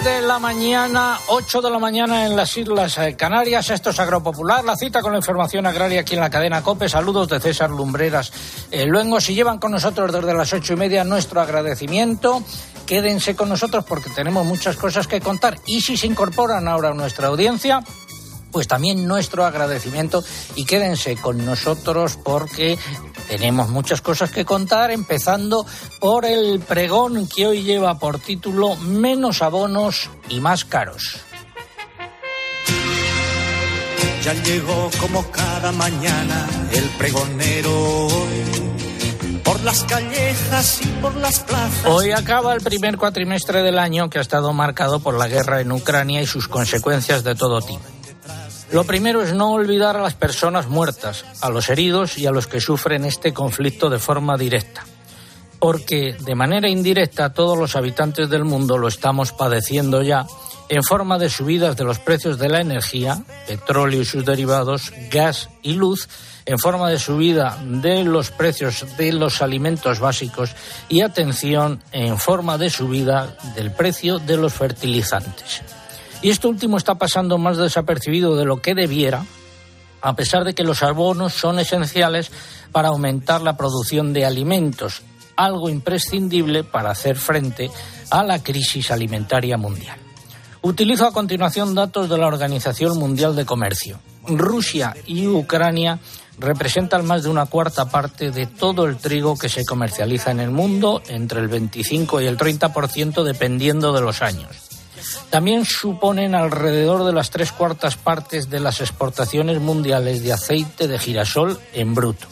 9 de la mañana, 8 de la mañana en las Islas eh, Canarias. Esto es Agropopular, la cita con la información agraria aquí en la cadena COPE. Saludos de César Lumbreras. Eh, luego, si llevan con nosotros desde las ocho y media, nuestro agradecimiento. Quédense con nosotros porque tenemos muchas cosas que contar. Y si se incorporan ahora a nuestra audiencia, pues también nuestro agradecimiento y quédense con nosotros porque tenemos muchas cosas que contar, empezando por el pregón que hoy lleva por título Menos abonos y más caros. Ya llegó como cada mañana el pregonero por las callejas y por las plazas. Hoy acaba el primer cuatrimestre del año que ha estado marcado por la guerra en Ucrania y sus consecuencias de todo tipo. Lo primero es no olvidar a las personas muertas, a los heridos y a los que sufren este conflicto de forma directa. Porque de manera indirecta todos los habitantes del mundo lo estamos padeciendo ya en forma de subidas de los precios de la energía, petróleo y sus derivados, gas y luz, en forma de subida de los precios de los alimentos básicos y atención en forma de subida del precio de los fertilizantes. Y esto último está pasando más desapercibido de lo que debiera, a pesar de que los abonos son esenciales para aumentar la producción de alimentos, algo imprescindible para hacer frente a la crisis alimentaria mundial. Utilizo a continuación datos de la Organización Mundial de Comercio. Rusia y Ucrania representan más de una cuarta parte de todo el trigo que se comercializa en el mundo, entre el 25 y el 30% dependiendo de los años. También suponen alrededor de las tres cuartas partes de las exportaciones mundiales de aceite de girasol en bruto.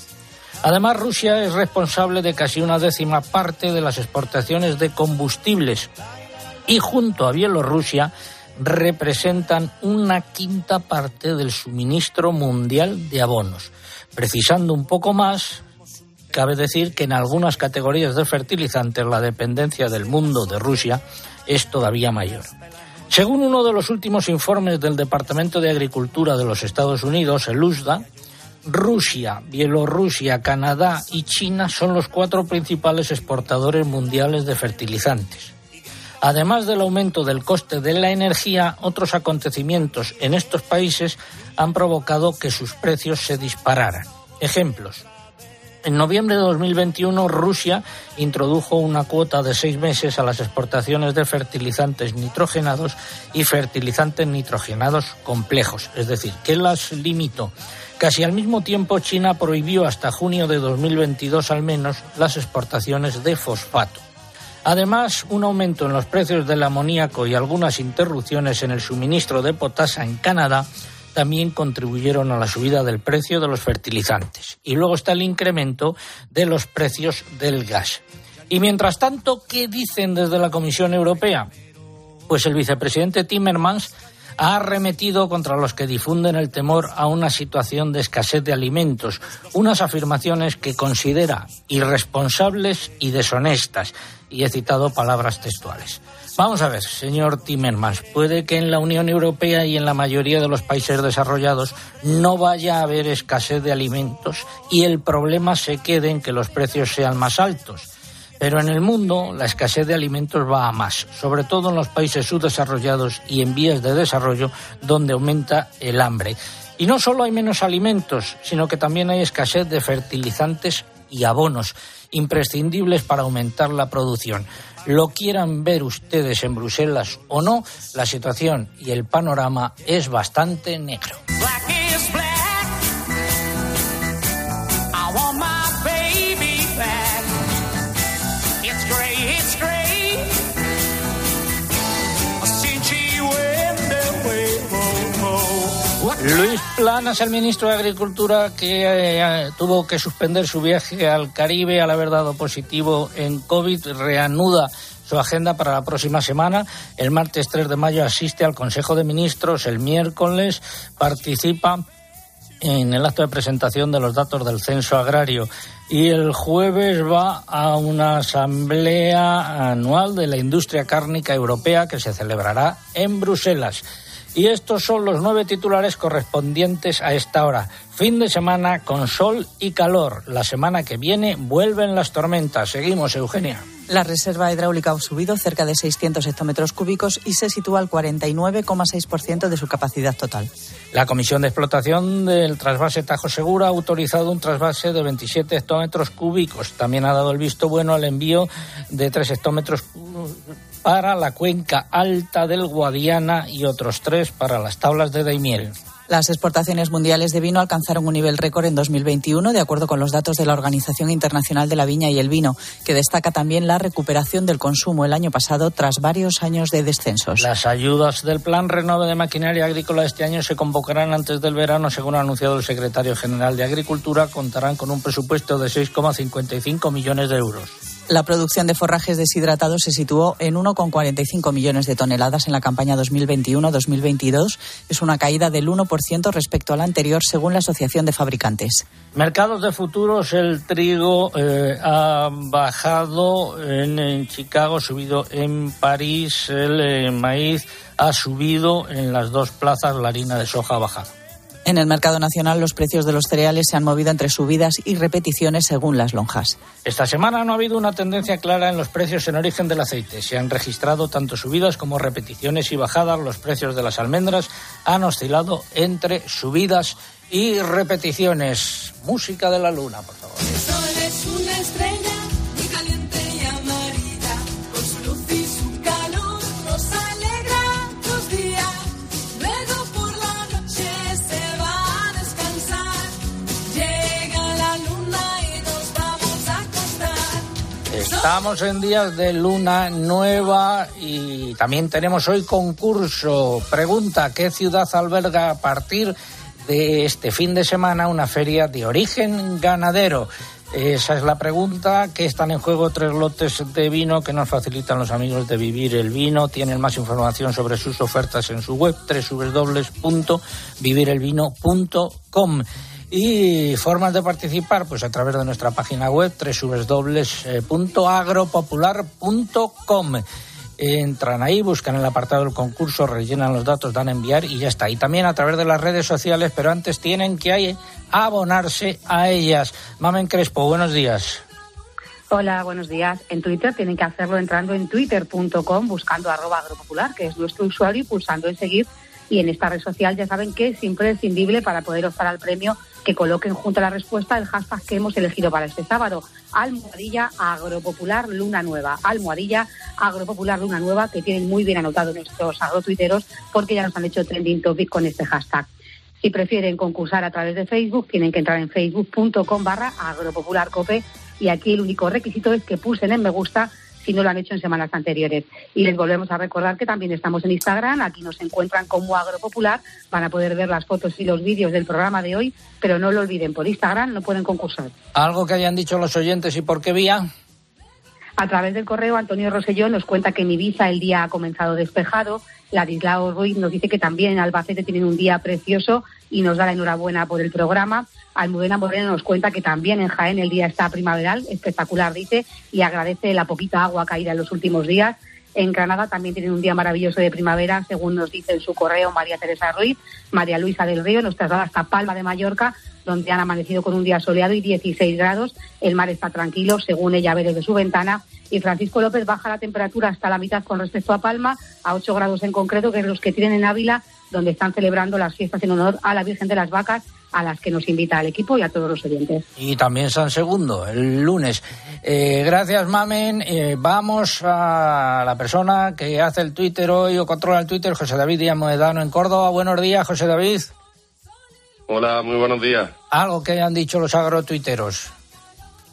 Además, Rusia es responsable de casi una décima parte de las exportaciones de combustibles y junto a Bielorrusia representan una quinta parte del suministro mundial de abonos. Precisando un poco más, cabe decir que en algunas categorías de fertilizantes la dependencia del mundo de Rusia es todavía mayor. Según uno de los últimos informes del Departamento de Agricultura de los Estados Unidos, el USDA, Rusia, Bielorrusia, Canadá y China son los cuatro principales exportadores mundiales de fertilizantes. Además del aumento del coste de la energía, otros acontecimientos en estos países han provocado que sus precios se dispararan. Ejemplos. En noviembre de 2021, Rusia introdujo una cuota de seis meses a las exportaciones de fertilizantes nitrogenados y fertilizantes nitrogenados complejos, es decir, que las limitó. Casi al mismo tiempo, China prohibió hasta junio de 2022 al menos las exportaciones de fosfato. Además, un aumento en los precios del amoníaco y algunas interrupciones en el suministro de potasa en Canadá también contribuyeron a la subida del precio de los fertilizantes. Y luego está el incremento de los precios del gas. Y mientras tanto, ¿qué dicen desde la Comisión Europea? Pues el vicepresidente Timmermans ha arremetido contra los que difunden el temor a una situación de escasez de alimentos, unas afirmaciones que considera irresponsables y deshonestas, y he citado palabras textuales. Vamos a ver, señor Timmermans, puede que en la Unión Europea y en la mayoría de los países desarrollados no vaya a haber escasez de alimentos y el problema se quede en que los precios sean más altos. Pero en el mundo la escasez de alimentos va a más, sobre todo en los países subdesarrollados y en vías de desarrollo donde aumenta el hambre. Y no solo hay menos alimentos, sino que también hay escasez de fertilizantes y abonos, imprescindibles para aumentar la producción lo quieran ver ustedes en Bruselas o no, la situación y el panorama es bastante negro. Luis Planas, el ministro de Agricultura, que eh, tuvo que suspender su viaje al Caribe al haber dado positivo en COVID, reanuda su agenda para la próxima semana. El martes 3 de mayo asiste al Consejo de Ministros, el miércoles participa en el acto de presentación de los datos del censo agrario y el jueves va a una asamblea anual de la industria cárnica europea que se celebrará en Bruselas. Y estos son los nueve titulares correspondientes a esta hora. Fin de semana con sol y calor. La semana que viene vuelven las tormentas. Seguimos, Eugenia. La reserva hidráulica ha subido cerca de 600 hectómetros cúbicos y se sitúa al 49,6% de su capacidad total. La Comisión de Explotación del trasvase Tajo Segura ha autorizado un trasvase de 27 hectómetros cúbicos. También ha dado el visto bueno al envío de 3 hectómetros para la cuenca alta del Guadiana y otros 3 para las tablas de Daimiel. Las exportaciones mundiales de vino alcanzaron un nivel récord en 2021, de acuerdo con los datos de la Organización Internacional de la Viña y el Vino, que destaca también la recuperación del consumo el año pasado tras varios años de descensos. Las ayudas del Plan Renove de Maquinaria Agrícola este año se convocarán antes del verano, según ha anunciado el secretario general de Agricultura. Contarán con un presupuesto de 6,55 millones de euros. La producción de forrajes deshidratados se situó en 1,45 millones de toneladas en la campaña 2021-2022. Es una caída del 1% respecto al anterior, según la Asociación de Fabricantes. Mercados de futuros, el trigo eh, ha bajado en, en, Chicago, subido en París, el eh, maíz ha subido en las dos plazas, la harina de soja ha bajado. En el mercado nacional, los precios de los cereales se han movido entre subidas y repeticiones según las lonjas. Esta semana no ha habido una tendencia clara en los precios en origen del aceite. Se han registrado tanto subidas como repeticiones y bajadas. Los precios de las almendras han oscilado entre subidas y repeticiones. Música de la luna, por favor. Estamos en días de luna nueva y también tenemos hoy concurso. Pregunta, ¿qué ciudad alberga a partir de este fin de semana una feria de origen ganadero? Esa es la pregunta, que están en juego tres lotes de vino que nos facilitan los amigos de Vivir el Vino. Tienen más información sobre sus ofertas en su web www.vivirelvino.com. Y formas de participar, pues a través de nuestra página web www.agropopular.com. Entran ahí, buscan el apartado del concurso, rellenan los datos, dan a enviar y ya está. Y también a través de las redes sociales, pero antes tienen que abonarse a ellas. Mamen Crespo, buenos días. Hola, buenos días. En Twitter tienen que hacerlo entrando en twitter.com, buscando arroba agropopular, que es nuestro usuario, y pulsando en seguir. Y en esta red social ya saben que es imprescindible para poder optar al premio que coloquen junto a la respuesta el hashtag que hemos elegido para este sábado, almohadilla agropopular luna nueva, almohadilla agropopular luna nueva, que tienen muy bien anotado nuestros agrotuiteros porque ya nos han hecho trending topic con este hashtag. Si prefieren concursar a través de Facebook, tienen que entrar en facebook.com barra agropopularcope y aquí el único requisito es que pulsen en me gusta si no lo han hecho en semanas anteriores. Y les volvemos a recordar que también estamos en Instagram, aquí nos encuentran como Agropopular, van a poder ver las fotos y los vídeos del programa de hoy, pero no lo olviden, por Instagram no pueden concursar. ¿Algo que hayan dicho los oyentes y por qué vía? A través del correo, Antonio Rosellón nos cuenta que en Ibiza el día ha comenzado despejado. Ladislao Ruiz nos dice que también en Albacete tienen un día precioso y nos da la enhorabuena por el programa. Almudena Moreno nos cuenta que también en Jaén el día está primaveral, espectacular, dice, y agradece la poquita agua caída en los últimos días. En Granada también tienen un día maravilloso de primavera, según nos dice en su correo María Teresa Ruiz. María Luisa del Río nos traslada hasta Palma de Mallorca, donde han amanecido con un día soleado y 16 grados. El mar está tranquilo, según ella ve desde su ventana. Y Francisco López baja la temperatura hasta la mitad con respecto a Palma, a 8 grados en concreto, que es los que tienen en Ávila, donde están celebrando las fiestas en honor a la Virgen de las Vacas a las que nos invita el equipo y a todos los oyentes. Y también San Segundo, el lunes. Eh, gracias, Mamen. Eh, vamos a la persona que hace el Twitter hoy o controla el Twitter, José David Díaz Moedano en Córdoba. Buenos días, José David. Hola, muy buenos días. Algo que hayan dicho los agrotuiteros.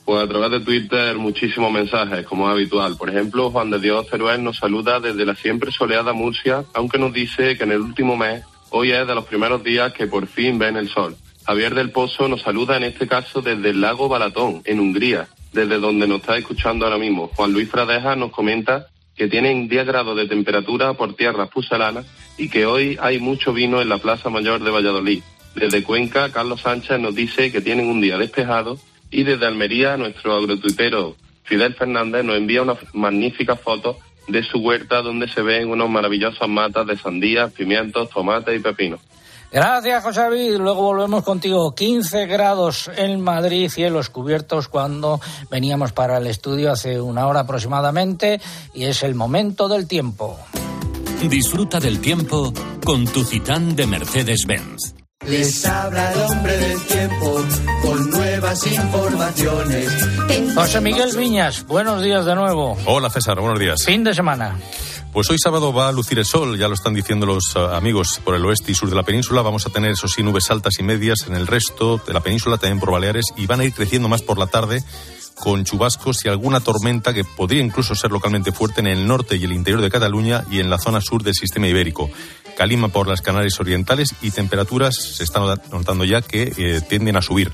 Pues a través de Twitter muchísimos mensajes, como es habitual. Por ejemplo, Juan de Dios Ceruel nos saluda desde la siempre soleada Murcia, aunque nos dice que en el último mes, hoy es de los primeros días que por fin ven el sol. Javier del Pozo nos saluda en este caso desde el lago Balatón, en Hungría, desde donde nos está escuchando ahora mismo. Juan Luis Fradeja nos comenta que tienen 10 grados de temperatura por tierras puselanas y que hoy hay mucho vino en la Plaza Mayor de Valladolid. Desde Cuenca, Carlos Sánchez nos dice que tienen un día despejado y desde Almería, nuestro agrotuitero Fidel Fernández nos envía una magnífica foto de su huerta donde se ven unos maravillosas matas de sandías, pimientos, tomates y pepinos. Gracias, José David. Luego volvemos contigo. 15 grados en Madrid, cielos cubiertos cuando veníamos para el estudio hace una hora aproximadamente y es el momento del tiempo. Disfruta del tiempo con tu Citán de Mercedes-Benz. Les habla el hombre del tiempo con nuevas informaciones. José Miguel Viñas, buenos días de nuevo. Hola César, buenos días. Fin de semana. Pues hoy sábado va a lucir el sol, ya lo están diciendo los uh, amigos por el oeste y sur de la península. Vamos a tener, eso sí, nubes altas y medias en el resto de la península, también por Baleares, y van a ir creciendo más por la tarde con chubascos y alguna tormenta que podría incluso ser localmente fuerte en el norte y el interior de Cataluña y en la zona sur del sistema ibérico. Calima por las Canarias Orientales y temperaturas se están notando ya que eh, tienden a subir.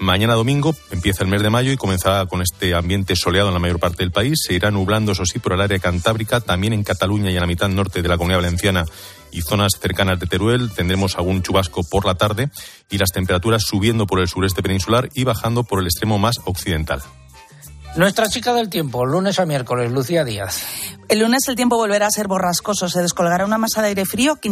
Mañana domingo empieza el mes de mayo y comenzará con este ambiente soleado en la mayor parte del país. Se irá nublando, eso sí, por el área cantábrica, también en Cataluña y en la mitad norte de la comunidad valenciana y zonas cercanas de Teruel. Tendremos algún chubasco por la tarde y las temperaturas subiendo por el sureste peninsular y bajando por el extremo más occidental. Nuestra chica del tiempo, lunes a miércoles, Lucía Díaz. El lunes el tiempo volverá a ser borrascoso. Se descolgará una masa de aire frío que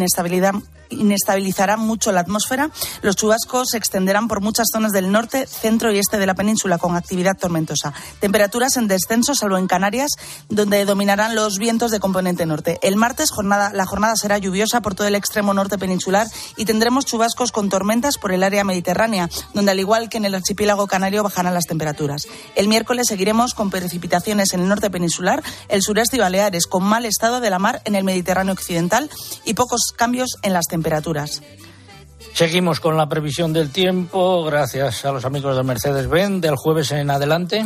inestabilizará mucho la atmósfera. Los chubascos se extenderán por muchas zonas del norte, centro y este de la península con actividad tormentosa. Temperaturas en descenso, salvo en Canarias, donde dominarán los vientos de componente norte. El martes jornada, la jornada será lluviosa por todo el extremo norte peninsular y tendremos chubascos con tormentas por el área mediterránea, donde al igual que en el archipiélago canario bajarán las temperaturas. El miércoles seguiremos con precipitaciones en el norte peninsular, el sureste y Baleares con mal estado de la mar en el Mediterráneo occidental y pocos cambios en las temperaturas. Seguimos con la previsión del tiempo, gracias a los amigos de Mercedes-Benz, del jueves en adelante.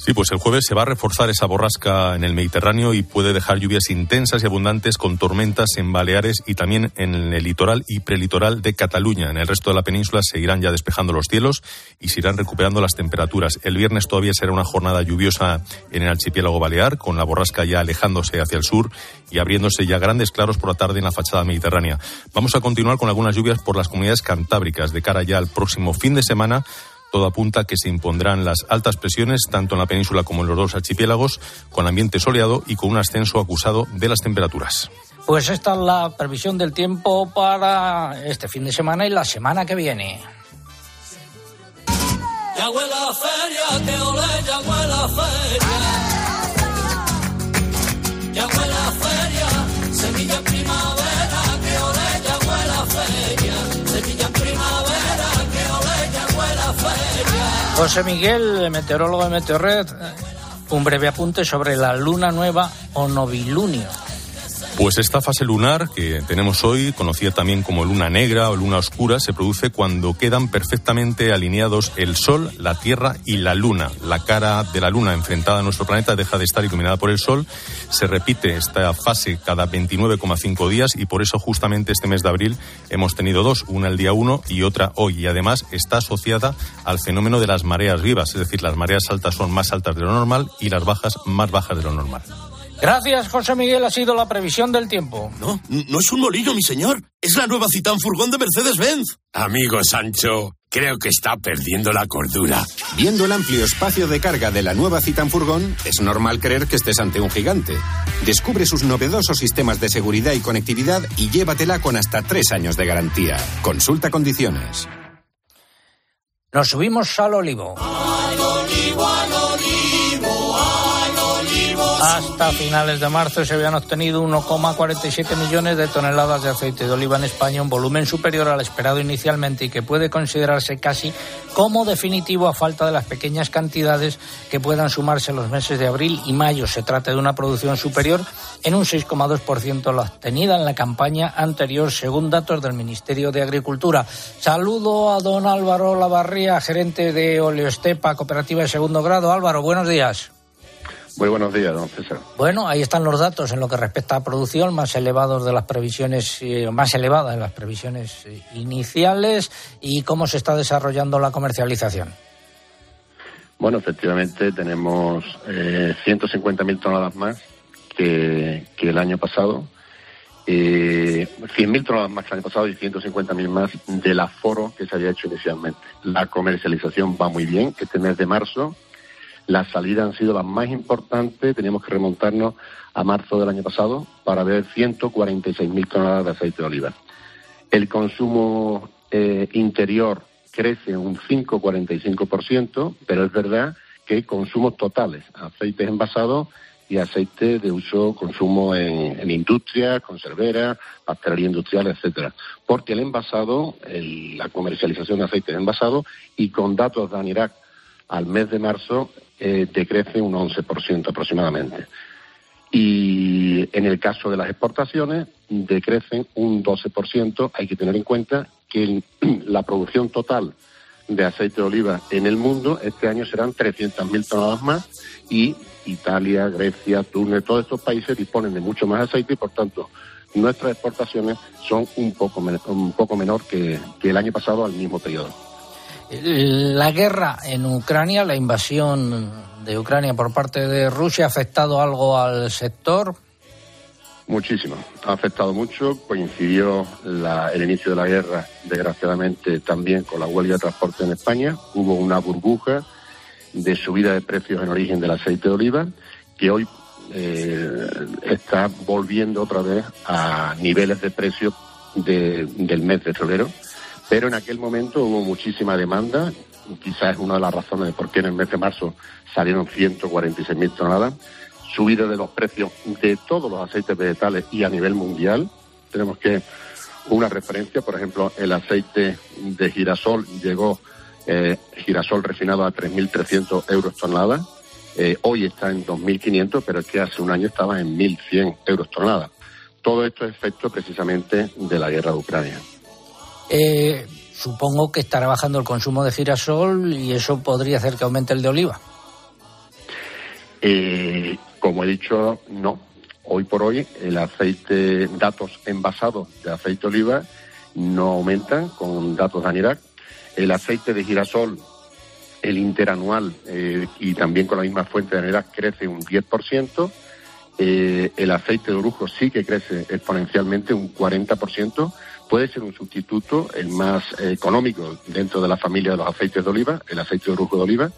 Sí, pues el jueves se va a reforzar esa borrasca en el Mediterráneo y puede dejar lluvias intensas y abundantes con tormentas en Baleares y también en el litoral y prelitoral de Cataluña. En el resto de la península se irán ya despejando los cielos y se irán recuperando las temperaturas. El viernes todavía será una jornada lluviosa en el archipiélago balear, con la borrasca ya alejándose hacia el sur y abriéndose ya grandes claros por la tarde en la fachada mediterránea. Vamos a continuar con algunas lluvias por las comunidades cantábricas de cara ya al próximo fin de semana todo apunta a que se impondrán las altas presiones tanto en la península como en los dos archipiélagos, con ambiente soleado y con un ascenso acusado de las temperaturas. Pues esta es la previsión del tiempo para este fin de semana y la semana que viene. José Miguel, meteorólogo de Meteorred, un breve apunte sobre la luna nueva o novilunio. Pues esta fase lunar que tenemos hoy, conocida también como luna negra o luna oscura, se produce cuando quedan perfectamente alineados el Sol, la Tierra y la Luna. La cara de la Luna enfrentada a nuestro planeta deja de estar iluminada por el Sol. Se repite esta fase cada 29,5 días y por eso justamente este mes de abril hemos tenido dos, una el día 1 y otra hoy. Y además está asociada al fenómeno de las mareas vivas, es decir, las mareas altas son más altas de lo normal y las bajas más bajas de lo normal. Gracias, José Miguel. Ha sido la previsión del tiempo. No, no es un molino, mi señor. Es la nueva Citán Furgón de Mercedes-Benz. Amigo Sancho, creo que está perdiendo la cordura. Viendo el amplio espacio de carga de la nueva Citan Furgón, es normal creer que estés ante un gigante. Descubre sus novedosos sistemas de seguridad y conectividad y llévatela con hasta tres años de garantía. Consulta condiciones. Nos subimos al olivo. Al olivo, Hasta finales de marzo se habían obtenido 1,47 millones de toneladas de aceite de oliva en España, un volumen superior al esperado inicialmente y que puede considerarse casi como definitivo a falta de las pequeñas cantidades que puedan sumarse en los meses de abril y mayo. Se trata de una producción superior en un 6,2% la obtenida en la campaña anterior, según datos del Ministerio de Agricultura. Saludo a don Álvaro Lavarría, gerente de Oleostepa, cooperativa de segundo grado. Álvaro, buenos días. Muy buenos días, don César. Bueno, ahí están los datos en lo que respecta a producción, más elevados de las previsiones, eh, más elevadas de las previsiones eh, iniciales y cómo se está desarrollando la comercialización. Bueno, efectivamente tenemos eh, 150.000 toneladas más que, que, el año pasado, eh, 100.000 toneladas más que el año pasado y 150.000 más del aforo que se había hecho inicialmente. La comercialización va muy bien. Este mes de marzo las salidas han sido las más importantes. Teníamos que remontarnos a marzo del año pasado para ver 146.000 toneladas de aceite de oliva. El consumo eh, interior crece un 5,45%, pero es verdad que consumos totales, aceites envasados y aceite de uso consumo en, en industria, conservera, pastelería industrial, etcétera. Porque el envasado, la comercialización de aceites envasados y con datos de ANIRAC al mes de marzo eh, decrece un 11% aproximadamente. Y en el caso de las exportaciones decrecen un 12%. Hay que tener en cuenta que la producción total de aceite de oliva en el mundo este año serán 300.000 toneladas más y Italia, Grecia, Túnez, todos estos países disponen de mucho más aceite y por tanto nuestras exportaciones son un poco, un poco menor que, que el año pasado al mismo periodo. La guerra en Ucrania, la invasión de Ucrania por parte de Rusia, ¿ha afectado algo al sector? Muchísimo, ha afectado mucho. Coincidió el inicio de la guerra, desgraciadamente, también con la huelga de transporte en España. Hubo una burbuja de subida de precios en origen del aceite de oliva, que hoy eh, está volviendo otra vez a niveles de precio del mes de febrero. Pero en aquel momento hubo muchísima demanda, quizás es una de las razones de por qué en el mes de marzo salieron 146.000 toneladas, subida de los precios de todos los aceites vegetales y a nivel mundial. Tenemos que una referencia, por ejemplo, el aceite de girasol llegó eh, girasol refinado a 3.300 euros tonelada. Eh, hoy está en 2.500, pero es que hace un año estaba en 1.100 euros tonelada. Todo esto es efecto precisamente de la guerra de Ucrania. Eh, supongo que estará bajando el consumo de girasol y eso podría hacer que aumente el de oliva. como he dicho, no. Hoy por hoy el aceite, datos envasados de aceite de oliva no aumentan con datos de ANIRAC el aceite de girasol, el interanual eh, y también con la misma fuente de energía crece un 10%. Eh, el aceite de orujo sí que crece exponencialmente un 40%. Puede ser un sustituto, el más económico dentro de la familia de los aceites de oliva, el aceite de orujo de oliva,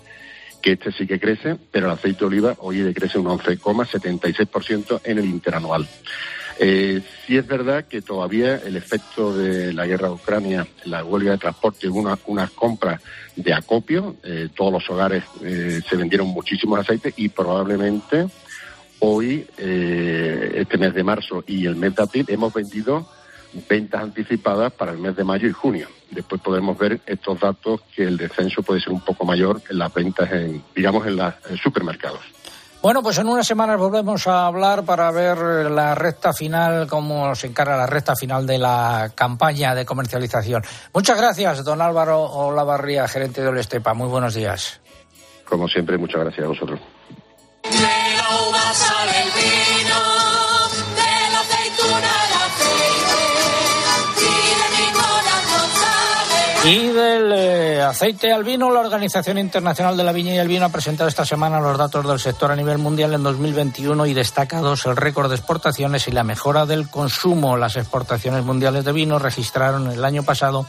que este sí que crece, pero el aceite de oliva hoy decrece un 11,76% en el interanual. Eh, sí es verdad que todavía el efecto de la guerra de Ucrania, la huelga de transporte, una, unas compras de acopio, eh, todos los hogares eh, se vendieron muchísimos aceites y probablemente hoy, eh, este mes de marzo y el mes de abril, hemos vendido ventas anticipadas para el mes de mayo y junio. Después podemos ver estos datos que el descenso puede ser un poco mayor en las ventas, en, digamos, en los supermercados. Bueno, pues en unas semanas volvemos a hablar para ver la recta final, cómo se encara la recta final de la campaña de comercialización. Muchas gracias, don Álvaro Olavarría, gerente de Olestepa. Muy buenos días. Como siempre, muchas gracias a vosotros. Y del eh, aceite al vino, la Organización Internacional de la Viña y el Vino ha presentado esta semana los datos del sector a nivel mundial en 2021 y destacados el récord de exportaciones y la mejora del consumo. Las exportaciones mundiales de vino registraron el año pasado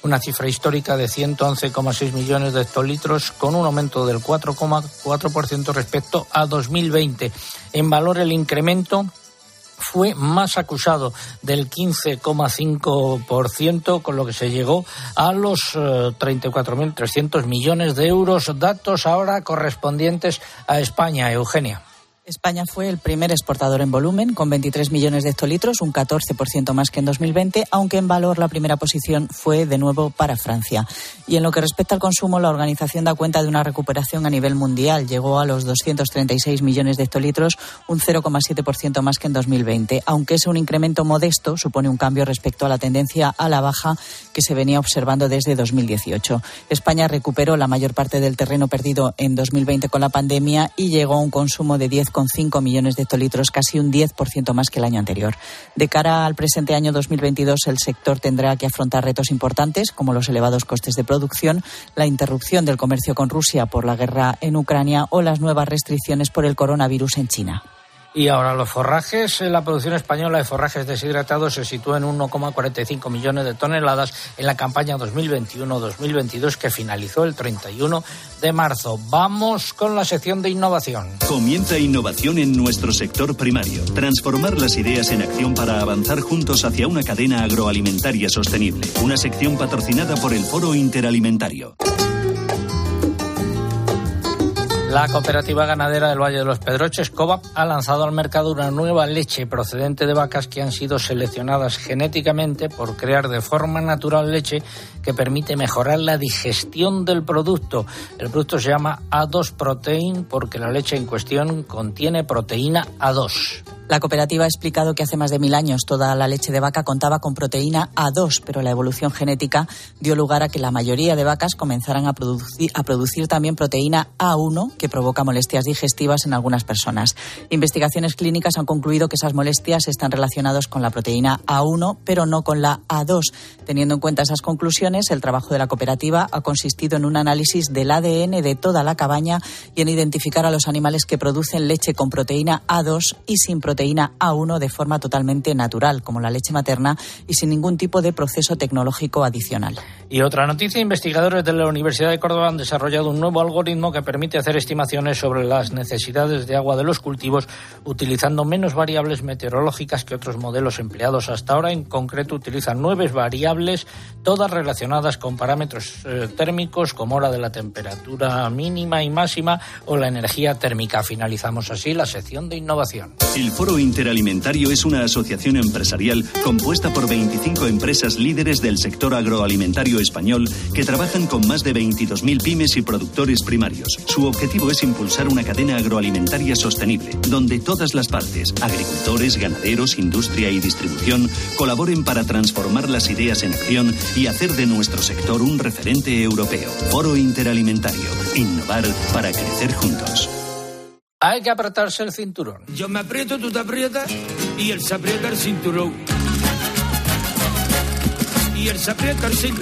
una cifra histórica de 111,6 millones de hectolitros con un aumento del 4,4% respecto a 2020. En valor el incremento fue más acusado del 15,5%, con lo que se llegó a los 34.300 eh, millones de euros. Datos ahora correspondientes a España. Eugenia. España fue el primer exportador en volumen, con 23 millones de hectolitros, un 14% más que en 2020, aunque en valor la primera posición fue de nuevo para Francia. Y en lo que respecta al consumo, la organización da cuenta de una recuperación a nivel mundial. Llegó a los 236 millones de hectolitros, un 0,7% más que en 2020. Aunque es un incremento modesto, supone un cambio respecto a la tendencia a la baja que se venía observando desde 2018. España recuperó la mayor parte del terreno perdido en 2020 con la pandemia y llegó a un consumo de 10 cinco millones de hectolitros, casi un 10% más que el año anterior. De cara al presente año 2022, el sector tendrá que afrontar retos importantes como los elevados costes de producción, la interrupción del comercio con Rusia por la guerra en Ucrania o las nuevas restricciones por el coronavirus en China. Y ahora los forrajes, la producción española de forrajes deshidratados se sitúa en 1,45 millones de toneladas en la campaña 2021-2022 que finalizó el 31 de marzo. Vamos con la sección de innovación. Comienza innovación en nuestro sector primario. Transformar las ideas en acción para avanzar juntos hacia una cadena agroalimentaria sostenible. Una sección patrocinada por el Foro Interalimentario. La cooperativa ganadera del Valle de los Pedroches, COVAP, ha lanzado al mercado una nueva leche procedente de vacas que han sido seleccionadas genéticamente por crear de forma natural leche que permite mejorar la digestión del producto. El producto se llama A2 Protein porque la leche en cuestión contiene proteína A2. La cooperativa ha explicado que hace más de mil años toda la leche de vaca contaba con proteína A2, pero la evolución genética dio lugar a que la mayoría de vacas comenzaran a producir, a producir también proteína A1, que provoca molestias digestivas en algunas personas. Investigaciones clínicas han concluido que esas molestias están relacionadas con la proteína A1, pero no con la A2. Teniendo en cuenta esas conclusiones, el trabajo de la cooperativa ha consistido en un análisis del ADN de toda la cabaña y en identificar a los animales que producen leche con proteína A2 y sin proteína proteína A1 de forma totalmente natural, como la leche materna, y sin ningún tipo de proceso tecnológico adicional. Y otra noticia, investigadores de la Universidad de Córdoba han desarrollado un nuevo algoritmo que permite hacer estimaciones sobre las necesidades de agua de los cultivos utilizando menos variables meteorológicas que otros modelos empleados hasta ahora. En concreto, utilizan nueve variables, todas relacionadas con parámetros eh, térmicos como hora de la temperatura mínima y máxima o la energía térmica. Finalizamos así la sección de innovación. El Foro Interalimentario es una asociación empresarial compuesta por 25 empresas líderes del sector agroalimentario español que trabajan con más de 22.000 pymes y productores primarios. Su objetivo es impulsar una cadena agroalimentaria sostenible, donde todas las partes, agricultores, ganaderos, industria y distribución, colaboren para transformar las ideas en acción y hacer de nuestro sector un referente europeo. Foro Interalimentario. Innovar para crecer juntos. Hay que apretarse el cinturón. Yo me aprieto, tú te aprietas y él se aprieta el cinturón.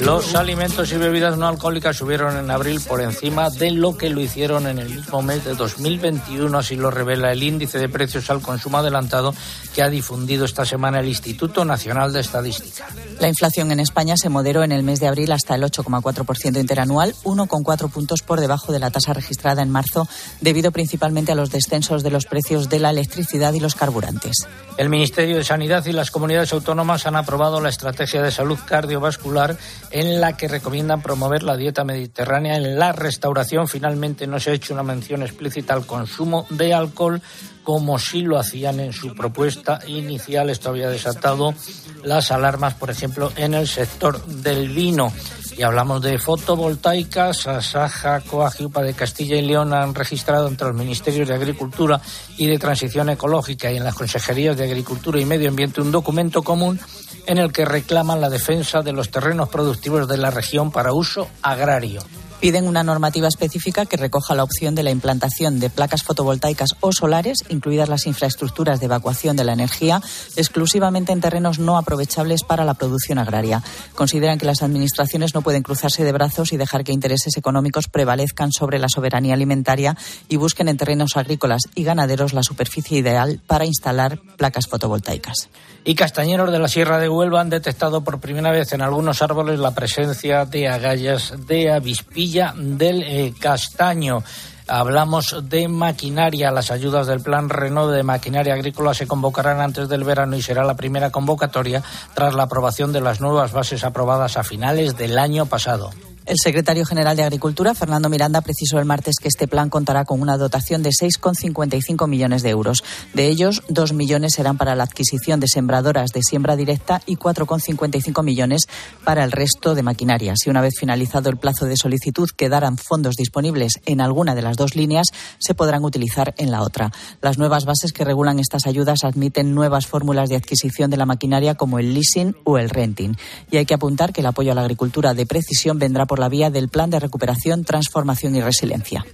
Los alimentos y bebidas no alcohólicas subieron en abril por encima de lo que lo hicieron en el mismo mes de 2021, así lo revela el índice de precios al consumo adelantado que ha difundido esta semana el Instituto Nacional de Estadística. La inflación en España se moderó en el mes de abril hasta el 8,4% interanual, 1,4 puntos por debajo de la tasa registrada en marzo, debido principalmente a los descensos de los precios de la electricidad y los carburantes. El Ministerio de Sanidad y las comunidades autónomas han aprobado la estrategia de salud cardiovascular cardiovascular en la que recomiendan promover la dieta mediterránea. En la restauración finalmente no se ha hecho una mención explícita al consumo de alcohol como sí lo hacían en su propuesta inicial. Esto había desatado las alarmas, por ejemplo, en el sector del vino. Y hablamos de fotovoltaicas. Asaja, Coagiupa de Castilla y León han registrado entre los Ministerios de Agricultura y de Transición Ecológica y en las Consejerías de Agricultura y Medio Ambiente un documento común en el que reclaman la defensa de los terrenos productivos de la región para uso agrario. Piden una normativa específica que recoja la opción de la implantación de placas fotovoltaicas o solares, incluidas las infraestructuras de evacuación de la energía, exclusivamente en terrenos no aprovechables para la producción agraria. Consideran que las administraciones no pueden cruzarse de brazos y dejar que intereses económicos prevalezcan sobre la soberanía alimentaria y busquen en terrenos agrícolas y ganaderos la superficie ideal para instalar placas fotovoltaicas. Y castañeros de la Sierra de Huelva han detectado por primera vez en algunos árboles la presencia de agallas de avispilla del eh, castaño. Hablamos de maquinaria. Las ayudas del Plan Renault de Maquinaria Agrícola se convocarán antes del verano y será la primera convocatoria tras la aprobación de las nuevas bases aprobadas a finales del año pasado. El secretario general de Agricultura, Fernando Miranda, precisó el martes que este plan contará con una dotación de 6,55 millones de euros. De ellos, 2 millones serán para la adquisición de sembradoras de siembra directa y 4,55 millones para el resto de maquinaria. Si una vez finalizado el plazo de solicitud quedaran fondos disponibles en alguna de las dos líneas, se podrán utilizar en la otra. Las nuevas bases que regulan estas ayudas admiten nuevas fórmulas de adquisición de la maquinaria como el leasing o el renting. Y hay que apuntar que el apoyo a la agricultura de precisión vendrá por la vía del Plan de Recuperación, Transformación y Resiliencia.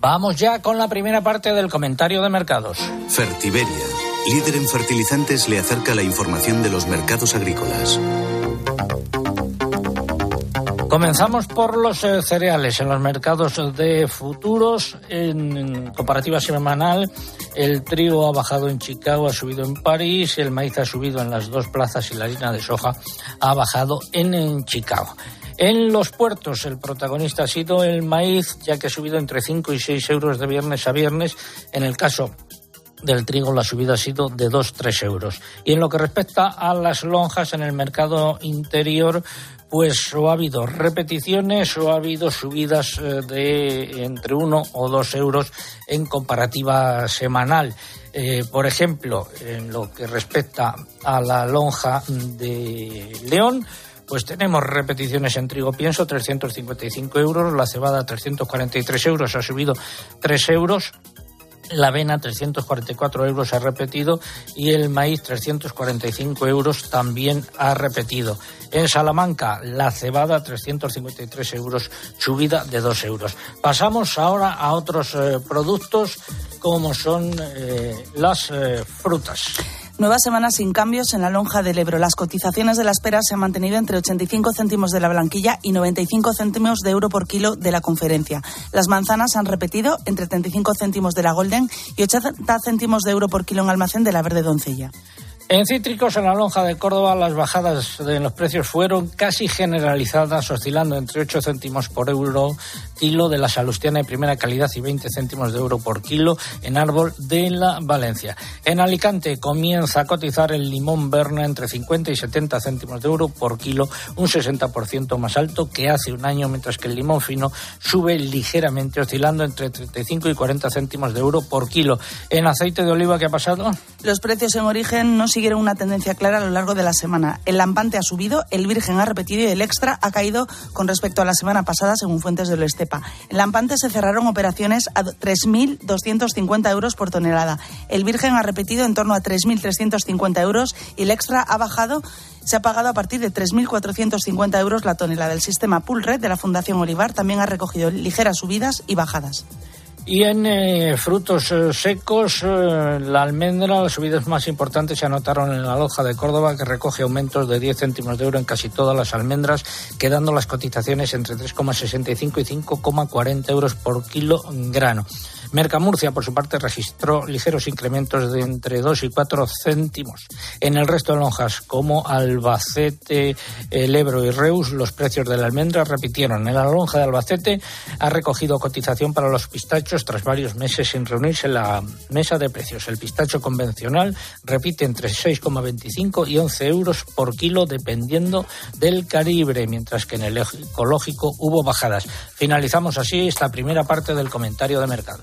Vamos ya con la primera parte del comentario de mercados. Fertiberia, líder en fertilizantes, le acerca la información de los mercados agrícolas. Comenzamos por los eh, cereales. En los mercados de futuros, en comparativa semanal, el trigo ha bajado en Chicago, ha subido en París, el maíz ha subido en las dos plazas y la harina de soja ha bajado en, en Chicago. En los puertos, el protagonista ha sido el maíz, ya que ha subido entre 5 y 6 euros de viernes a viernes. En el caso del trigo la subida ha sido de 2-3 euros. Y en lo que respecta a las lonjas en el mercado interior, pues o ha habido repeticiones o ha habido subidas eh, de entre 1 o 2 euros en comparativa semanal. Eh, por ejemplo, en lo que respecta a la lonja de León, pues tenemos repeticiones en trigo pienso, 355 euros, la cebada 343 euros, ha subido 3 euros, la avena 344 euros ha repetido y el maíz 345 euros también ha repetido. En Salamanca la cebada 353 euros, subida de 2 euros. Pasamos ahora a otros eh, productos como son eh, las eh, frutas. Nueva semana sin cambios en la lonja del Ebro. Las cotizaciones de las peras se han mantenido entre 85 céntimos de la blanquilla y 95 céntimos de euro por kilo de la conferencia. Las manzanas han repetido entre 35 céntimos de la golden y 80 céntimos de euro por kilo en almacén de la verde doncella. En cítricos, en la lonja de Córdoba, las bajadas de los precios fueron casi generalizadas, oscilando entre 8 céntimos por euro kilo de la salustiana de primera calidad y 20 céntimos de euro por kilo en árbol de la Valencia. En Alicante comienza a cotizar el limón Berna entre 50 y 70 céntimos de euro por kilo, un 60% más alto que hace un año, mientras que el limón fino sube ligeramente, oscilando entre 35 y 40 céntimos de euro por kilo. En aceite de oliva, ¿qué ha pasado? Los precios en origen no siguieron una tendencia clara a lo largo de la semana. El lampante ha subido, el virgen ha repetido y el extra ha caído con respecto a la semana pasada, según fuentes del Estepa. En lampante se cerraron operaciones a 3.250 euros por tonelada. El virgen ha repetido en torno a 3.350 euros y el extra ha bajado se ha pagado a partir de 3.450 euros la tonelada. El sistema Pool Red de la Fundación Olivar también ha recogido ligeras subidas y bajadas. Y en eh, frutos eh, secos, eh, la almendra, las subidas más importantes se anotaron en la loja de Córdoba, que recoge aumentos de 10 céntimos de euro en casi todas las almendras, quedando las cotizaciones entre 3,65 y 5,40 euros por kilo grano. Mercamurcia, por su parte, registró ligeros incrementos de entre 2 y 4 céntimos. En el resto de lonjas, como Albacete, el Ebro y Reus, los precios de la almendra repitieron. En la lonja de Albacete ha recogido cotización para los pistachos tras varios meses sin reunirse la mesa de precios. El pistacho convencional repite entre 6,25 y 11 euros por kilo dependiendo del calibre, mientras que en el ecológico hubo bajadas. Finalizamos así esta primera parte del comentario de mercado.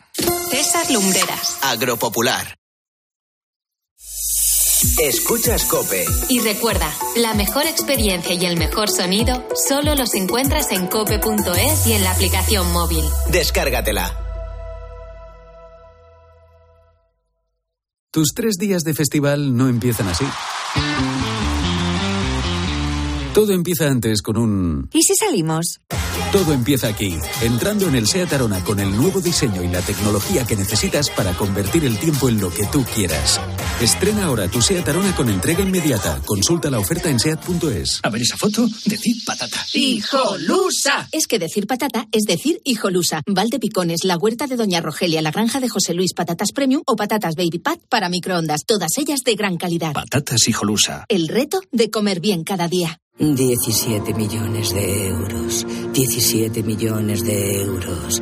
César Lumbreras. Agropopular. Escuchas Cope. Y recuerda, la mejor experiencia y el mejor sonido solo los encuentras en cope.es y en la aplicación móvil. Descárgatela. Tus tres días de festival no empiezan así. Todo empieza antes con un... ¿Y si salimos? Todo empieza aquí, entrando en el SEAT Arona con el nuevo diseño y la tecnología que necesitas para convertir el tiempo en lo que tú quieras. Estrena ahora tu SEAT Arona con entrega inmediata. Consulta la oferta en SEAT.es. A ver esa foto, decir patata. ¡Hijolusa! Es que decir patata es decir hijolusa. Valde Picones, la huerta de Doña Rogelia, la granja de José Luis, patatas premium o patatas baby pat para microondas. Todas ellas de gran calidad. Patatas hijolusa. El reto de comer bien cada día. 17 millones de euros. 17 millones de euros.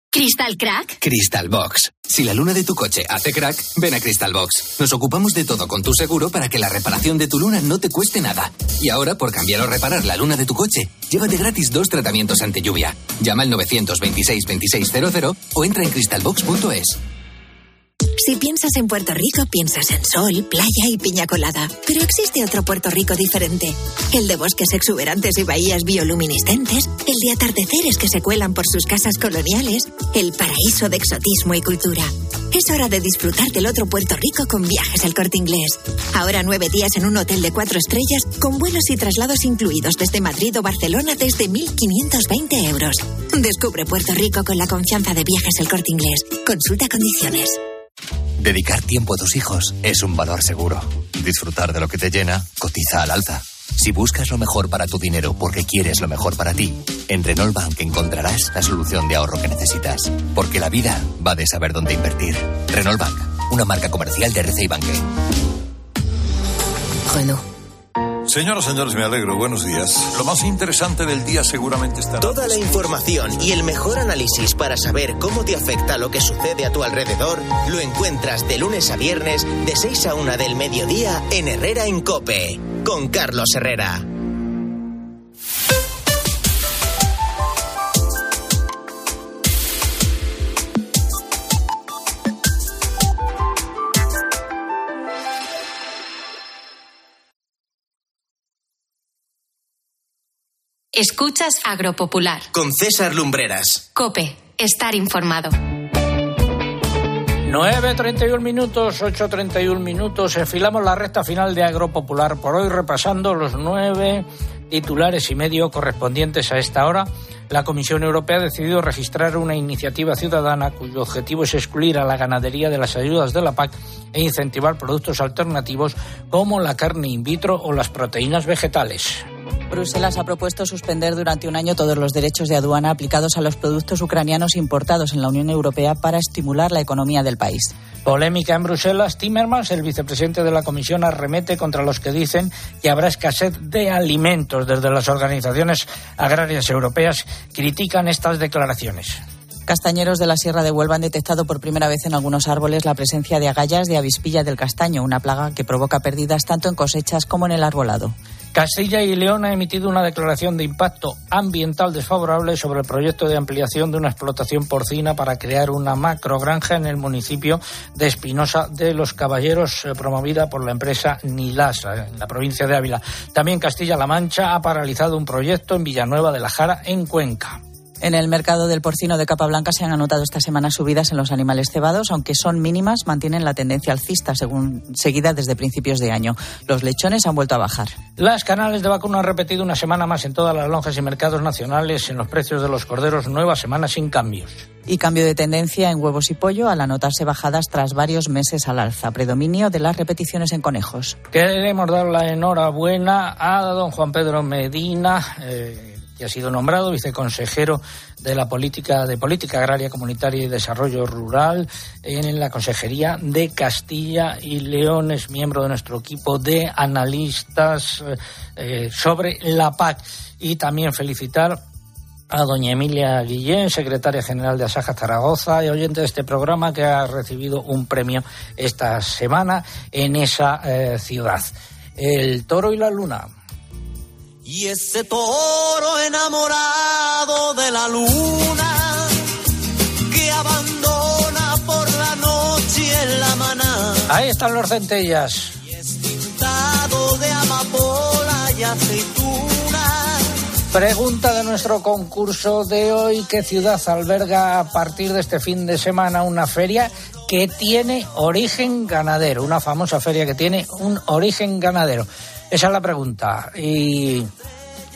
¿Crystal Crack? Crystal Box. Si la luna de tu coche hace crack, ven a Crystal Box. Nos ocupamos de todo con tu seguro para que la reparación de tu luna no te cueste nada. Y ahora, por cambiar o reparar la luna de tu coche, llévate gratis dos tratamientos ante lluvia. Llama al 926 2600 o entra en crystalbox.es. Si piensas en Puerto Rico, piensas en sol, playa y piña colada. Pero existe otro Puerto Rico diferente. El de bosques exuberantes y bahías bioluminiscentes, el de atardeceres que se cuelan por sus casas coloniales, el paraíso de exotismo y cultura. Es hora de disfrutar del otro Puerto Rico con viajes al corte inglés. Ahora nueve días en un hotel de cuatro estrellas con vuelos y traslados incluidos desde Madrid o Barcelona desde 1.520 euros. Descubre Puerto Rico con la confianza de viajes al corte inglés. Consulta condiciones. Dedicar tiempo a tus hijos es un valor seguro. Disfrutar de lo que te llena cotiza al alza. Si buscas lo mejor para tu dinero porque quieres lo mejor para ti, en Renault Bank encontrarás la solución de ahorro que necesitas. Porque la vida va de saber dónde invertir. Renault Bank, una marca comercial de RCI Banque. Renault. Señoras, señores, me alegro. Buenos días. Lo más interesante del día seguramente estará. Toda la información y el mejor análisis para saber cómo te afecta lo que sucede a tu alrededor lo encuentras de lunes a viernes de 6 a 1 del mediodía en Herrera en Cope con Carlos Herrera. Escuchas Agropopular. Con César Lumbreras. Cope, estar informado. 9.31 minutos, 8.31 minutos. Enfilamos la recta final de Agropopular por hoy repasando los nueve titulares y medio correspondientes a esta hora. La Comisión Europea ha decidido registrar una iniciativa ciudadana cuyo objetivo es excluir a la ganadería de las ayudas de la PAC e incentivar productos alternativos como la carne in vitro o las proteínas vegetales. Bruselas ha propuesto suspender durante un año todos los derechos de aduana aplicados a los productos ucranianos importados en la Unión Europea para estimular la economía del país. Polémica en Bruselas. Timmermans, el vicepresidente de la Comisión, arremete contra los que dicen que habrá escasez de alimentos. Desde las organizaciones agrarias europeas critican estas declaraciones. Castañeros de la Sierra de Huelva han detectado por primera vez en algunos árboles la presencia de agallas de avispilla del castaño, una plaga que provoca pérdidas tanto en cosechas como en el arbolado. Castilla y León ha emitido una declaración de impacto ambiental desfavorable sobre el proyecto de ampliación de una explotación porcina para crear una macrogranja en el municipio de Espinosa de los Caballeros, eh, promovida por la empresa Nilasa, en la provincia de Ávila. También Castilla-La Mancha ha paralizado un proyecto en Villanueva de la Jara, en Cuenca. En el mercado del porcino de capa blanca se han anotado esta semana subidas en los animales cebados, aunque son mínimas, mantienen la tendencia alcista según seguida desde principios de año. Los lechones han vuelto a bajar. Las canales de vacuno han repetido una semana más en todas las lonjas y mercados nacionales en los precios de los corderos, nueva semana sin cambios. Y cambio de tendencia en huevos y pollo al anotarse bajadas tras varios meses al alza. Predominio de las repeticiones en conejos. Queremos dar la enhorabuena a don Juan Pedro Medina. Eh, que ha sido nombrado viceconsejero de la política de política agraria comunitaria y desarrollo rural en la consejería de Castilla y León es miembro de nuestro equipo de analistas eh, sobre la PAC y también felicitar a doña Emilia Guillén, secretaria general de Asaja Zaragoza y oyente de este programa que ha recibido un premio esta semana en esa eh, ciudad. El toro y la luna. Y ese toro enamorado de la luna que abandona por la noche en la maná. Ahí están los centellas. Y es pintado de amapola y aceituna. Pregunta de nuestro concurso de hoy, ¿qué ciudad alberga a partir de este fin de semana una feria que tiene origen ganadero? Una famosa feria que tiene un origen ganadero. Esa es la pregunta. Y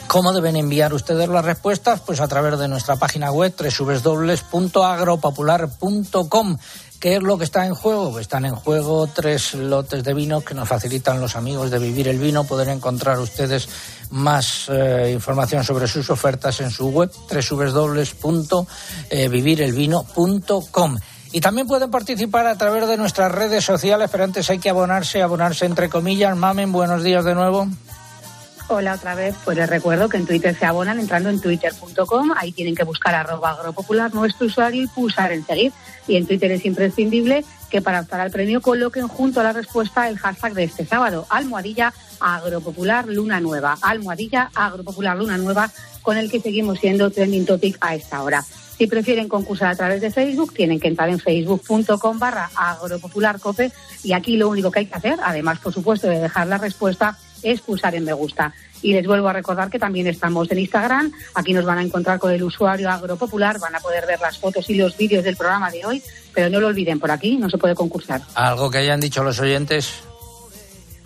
¿Cómo deben enviar ustedes las respuestas? Pues a través de nuestra página web www.agropopular.com. ¿Qué es lo que está en juego? Pues están en juego tres lotes de vino que nos facilitan los amigos de Vivir el Vino. Pueden encontrar ustedes más eh, información sobre sus ofertas en su web www.vivirelvino.com. Y también pueden participar a través de nuestras redes sociales, pero antes hay que abonarse, abonarse entre comillas. Mamen, buenos días de nuevo. Hola otra vez, pues les recuerdo que en Twitter se abonan entrando en twitter.com, ahí tienen que buscar arroba agropopular nuestro usuario y pulsar en seguir. Y en Twitter es imprescindible que para optar al premio coloquen junto a la respuesta el hashtag de este sábado, almohadilla agropopular luna nueva, almohadilla agropopular luna nueva, con el que seguimos siendo trending topic a esta hora. Si prefieren concursar a través de Facebook, tienen que entrar en facebook.com barra agropopularcope y aquí lo único que hay que hacer, además, por supuesto, de dejar la respuesta, es pulsar en me gusta. Y les vuelvo a recordar que también estamos en Instagram. Aquí nos van a encontrar con el usuario agropopular, van a poder ver las fotos y los vídeos del programa de hoy, pero no lo olviden, por aquí no se puede concursar. Algo que hayan dicho los oyentes.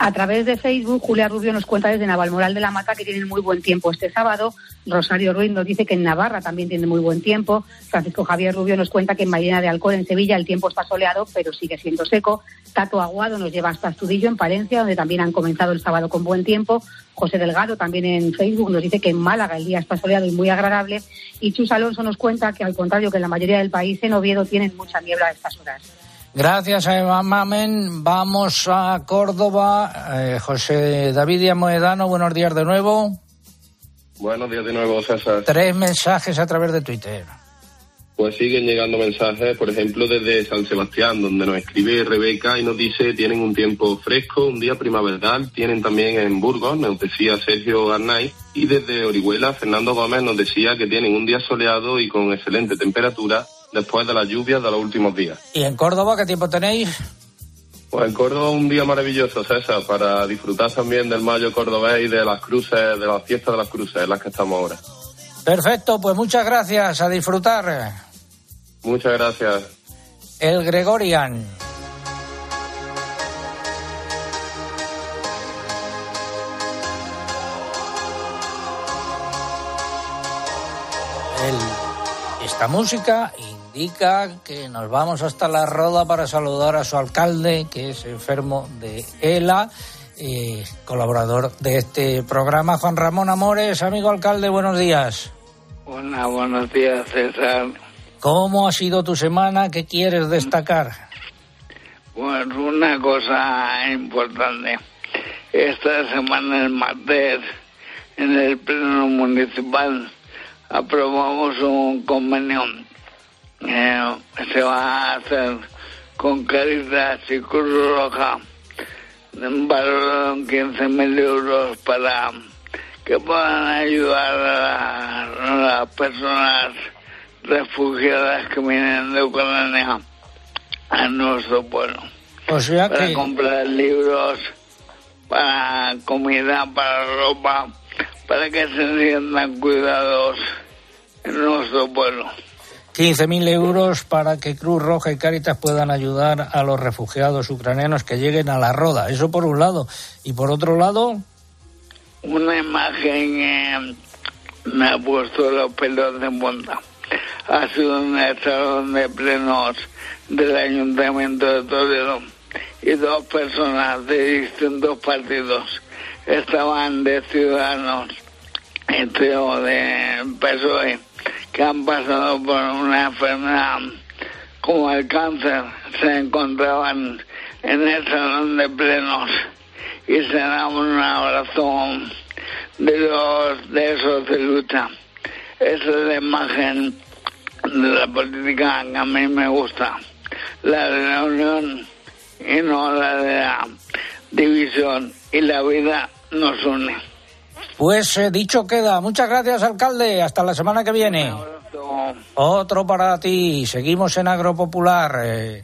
A través de Facebook, Julia Rubio nos cuenta desde Navalmoral de la Mata que tienen muy buen tiempo este sábado. Rosario Ruiz nos dice que en Navarra también tiene muy buen tiempo. Francisco Javier Rubio nos cuenta que en Marina de Alcor, en Sevilla, el tiempo está soleado, pero sigue siendo seco. Tato Aguado nos lleva hasta Astudillo, en Palencia, donde también han comenzado el sábado con buen tiempo. José Delgado también en Facebook nos dice que en Málaga el día está soleado y muy agradable. Y Chus Alonso nos cuenta que, al contrario que en la mayoría del país, en Oviedo tienen mucha niebla a estas horas. Gracias, Eva Mamen. Vamos a Córdoba. Eh, José David Moedano, buenos días de nuevo. Buenos días de nuevo, César. Tres mensajes a través de Twitter. Pues siguen llegando mensajes, por ejemplo, desde San Sebastián, donde nos escribe Rebeca y nos dice tienen un tiempo fresco, un día primaveral, tienen también en Burgos, nos decía Sergio Garnay, y desde Orihuela, Fernando Gómez nos decía que tienen un día soleado y con excelente temperatura después de las lluvias de los últimos días. ¿Y en Córdoba qué tiempo tenéis? Pues en Córdoba un día maravilloso, César, para disfrutar también del mayo cordobés y de las cruces, de las fiestas de las cruces, en las que estamos ahora. Perfecto, pues muchas gracias, a disfrutar. Muchas gracias. El Gregorian. Esta música indica que nos vamos hasta la Roda para saludar a su alcalde, que es enfermo de ELA, eh, colaborador de este programa, Juan Ramón Amores. Amigo alcalde, buenos días. Hola, buenos días, César. ¿Cómo ha sido tu semana? ¿Qué quieres destacar? Pues una cosa importante. Esta semana el martes, en el Pleno Municipal, aprobamos un convenio eh, se va a hacer con Caritas y Cruz Roja un valor de 15.000 euros para que puedan ayudar a, las personas refugiadas que vienen de Ucrania a nuestro pueblo. para comprar libros, para comida, para ropa, para que se sientan cuidados en nuestro pueblo. 15.000 euros para que Cruz Roja y Cáritas puedan ayudar a los refugiados ucranianos que lleguen a la Roda. Eso por un lado. Y por otro lado. Una imagen me ha puesto los pelos de punta. Ha sido un salón de plenos del Ayuntamiento de Toledo y dos personas de distintos partidos estaban de Ciudadanos, entre de PSOE que han pasado por una enfermedad como el cáncer se encontraban en el salón de plenos y se daban un abrazo de los de esos de lucha. Esa es la imagen de la política que a mí me gusta, la de la unión y no la de la división y la vida nos une. Pues eh, dicho queda. Muchas gracias, alcalde. Hasta la semana que viene. Otro para ti. Seguimos en Agropopular. Eh.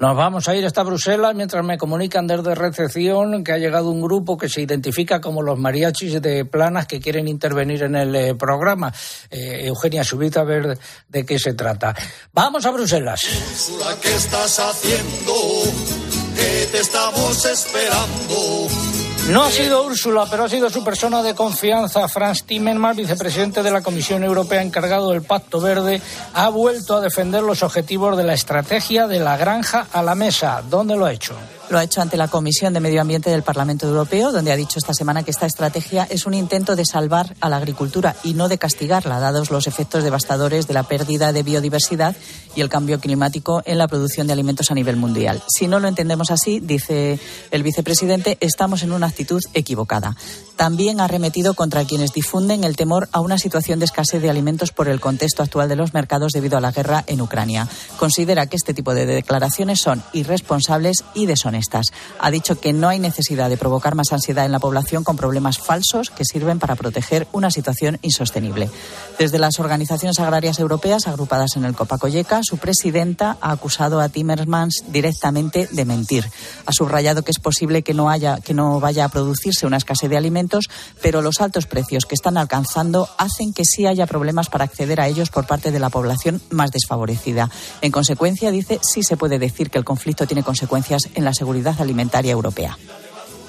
Nos vamos a ir hasta Bruselas mientras me comunican desde recepción que ha llegado un grupo que se identifica como los mariachis de planas que quieren intervenir en el eh, programa. Eh, Eugenia, subita a ver de qué se trata. Vamos a Bruselas. ¿qué estás haciendo? Que te estamos esperando No ha sido Úrsula, pero ha sido su persona de confianza. Franz Timmermans, vicepresidente de la Comisión Europea encargado del Pacto Verde, ha vuelto a defender los objetivos de la estrategia de la granja a la mesa. ¿Dónde lo ha hecho? Lo ha hecho ante la Comisión de Medio Ambiente del Parlamento Europeo, donde ha dicho esta semana que esta estrategia es un intento de salvar a la agricultura y no de castigarla, dados los efectos devastadores de la pérdida de biodiversidad y el cambio climático en la producción de alimentos a nivel mundial. Si no lo entendemos así, dice el vicepresidente, estamos en una actitud equivocada. También ha remetido contra quienes difunden el temor a una situación de escasez de alimentos por el contexto actual de los mercados debido a la guerra en Ucrania. Considera que este tipo de declaraciones son irresponsables y deshonestas. Ha dicho que no hay necesidad de provocar más ansiedad en la población con problemas falsos que sirven para proteger una situación insostenible. Desde las organizaciones agrarias europeas agrupadas en el Copacoyeca, su presidenta ha acusado a Timmermans directamente de mentir. Ha subrayado que es posible que no haya que no vaya a producirse una escasez de alimentos, pero los altos precios que están alcanzando hacen que sí haya problemas para acceder a ellos por parte de la población más desfavorecida. En consecuencia, dice, sí se puede decir que el conflicto tiene consecuencias en la seguridad seguridad alimentaria europea.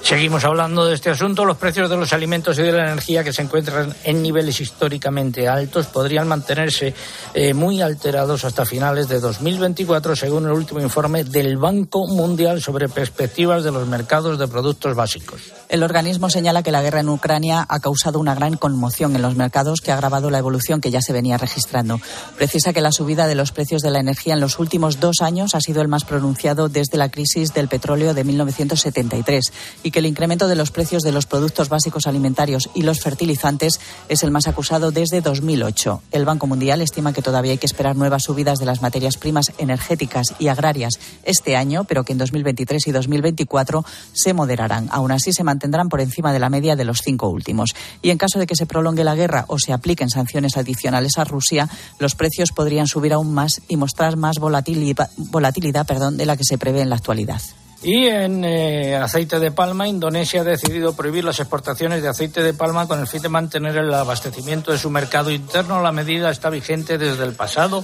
Seguimos hablando de este asunto. Los precios de los alimentos y de la energía que se encuentran en niveles históricamente altos podrían mantenerse eh, muy alterados hasta finales de 2024, según el último informe del Banco Mundial sobre perspectivas de los mercados de productos básicos. El organismo señala que la guerra en Ucrania ha causado una gran conmoción en los mercados que ha agravado la evolución que ya se venía registrando. Precisa que la subida de los precios de la energía en los últimos dos años ha sido el más pronunciado desde la crisis del petróleo de 1973 y que el incremento de los precios de los productos básicos alimentarios y los fertilizantes es el más acusado desde 2008. El Banco Mundial estima que todavía hay que esperar nuevas subidas de las materias primas energéticas y agrarias este año, pero que en 2023 y 2024 se moderarán. Aún así, se mantendrán por encima de la media de los cinco últimos. Y en caso de que se prolongue la guerra o se apliquen sanciones adicionales a Rusia, los precios podrían subir aún más y mostrar más volatilidad, volatilidad perdón, de la que se prevé en la actualidad. Y en eh, aceite de palma, Indonesia ha decidido prohibir las exportaciones de aceite de palma con el fin de mantener el abastecimiento de su mercado interno. La medida está vigente desde el pasado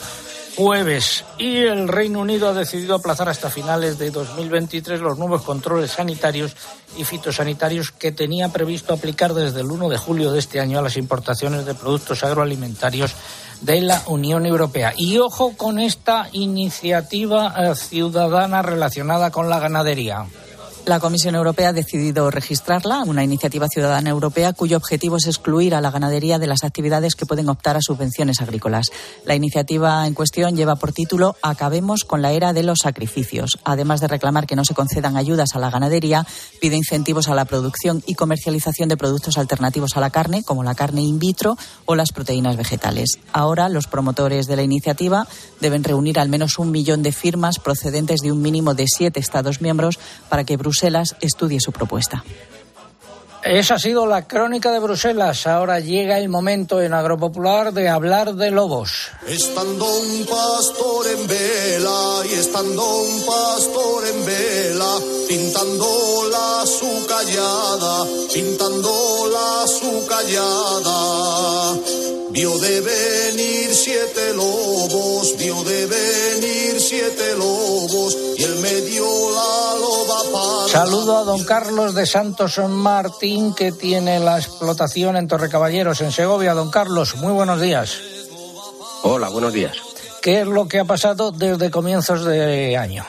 jueves y el Reino Unido ha decidido aplazar hasta finales de 2023 los nuevos controles sanitarios y fitosanitarios que tenía previsto aplicar desde el 1 de julio de este año a las importaciones de productos agroalimentarios de la Unión Europea. Y ojo con esta iniciativa eh, ciudadana relacionada con la ganadería. La Comisión Europea ha decidido registrarla, una iniciativa ciudadana europea cuyo objetivo es excluir a la ganadería de las actividades que pueden optar a subvenciones agrícolas. La iniciativa en cuestión lleva por título Acabemos con la era de los sacrificios. Además de reclamar que no se concedan ayudas a la ganadería, pide incentivos a la producción y comercialización de productos alternativos a la carne, como la carne in vitro o las proteínas vegetales. Ahora, los promotores de la iniciativa deben reunir al menos un millón de firmas procedentes de un mínimo de siete Estados miembros para que Bruselas Bruselas estudie su propuesta. Esa ha sido la crónica de Bruselas. Ahora llega el momento en Agropopular de hablar de lobos. Estando un pastor en vela y estando un pastor en vela, pintando la su callada, pintando la su callada. Vio de venir siete lobos, vio de venir siete lobos, y el medio la loba para. Saludo a don Carlos de Santos Martín, que tiene la explotación en Torrecaballeros, en Segovia. Don Carlos, muy buenos días. Hola, buenos días. ¿Qué es lo que ha pasado desde comienzos de año?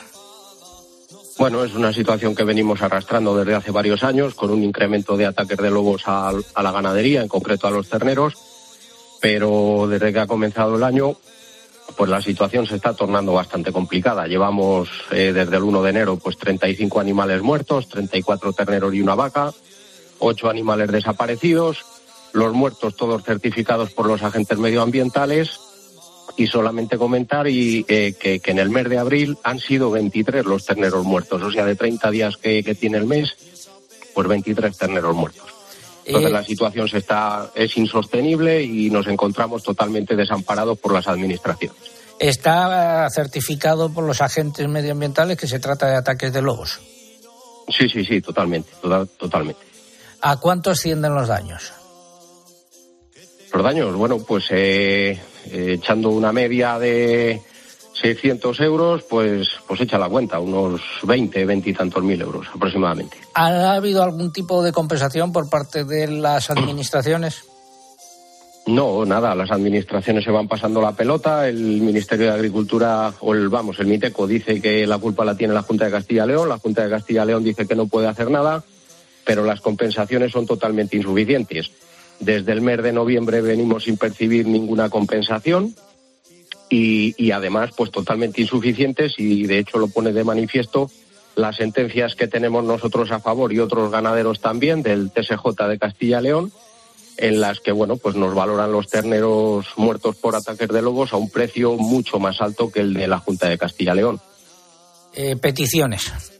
Bueno, es una situación que venimos arrastrando desde hace varios años, con un incremento de ataques de lobos a, a la ganadería, en concreto a los terneros pero desde que ha comenzado el año, pues la situación se está tornando bastante complicada. Llevamos eh, desde el 1 de enero pues 35 animales muertos, 34 terneros y una vaca, 8 animales desaparecidos, los muertos todos certificados por los agentes medioambientales y solamente comentar y, eh, que, en el mes de abril han sido 23 los terneros muertos, o sea, de 30 días que, que tiene el mes, pues 23 terneros muertos. Entonces la situación se está, es insostenible y nos encontramos totalmente desamparados por las administraciones. ¿Está certificado por los agentes medioambientales que se trata de ataques de lobos? Sí, sí, sí, totalmente, totalmente. ¿A cuánto ascienden los daños? Los daños, bueno, pues eh, eh, echando una media de 600 euros, pues, pues echa la cuenta, unos 20, 20 y tantos mil euros aproximadamente. ¿Ha habido algún tipo de compensación por parte de las administraciones? No, nada, las administraciones se van pasando la pelota, el Ministerio de Agricultura, o el, vamos, el MITECO dice que la culpa la tiene la Junta de Castilla y León, la Junta de Castilla y León dice que no puede hacer nada, pero las compensaciones son totalmente insuficientes. Desde el mes de noviembre venimos sin percibir ninguna compensación y, además, pues totalmente insuficientes y de hecho lo pone de manifiesto las sentencias que tenemos nosotros a favor y otros ganaderos también del TSJ de Castilla y León en las que bueno pues nos valoran los terneros muertos por ataques de lobos a un precio mucho más alto que el de la Junta de Castilla y León. Eh, peticiones.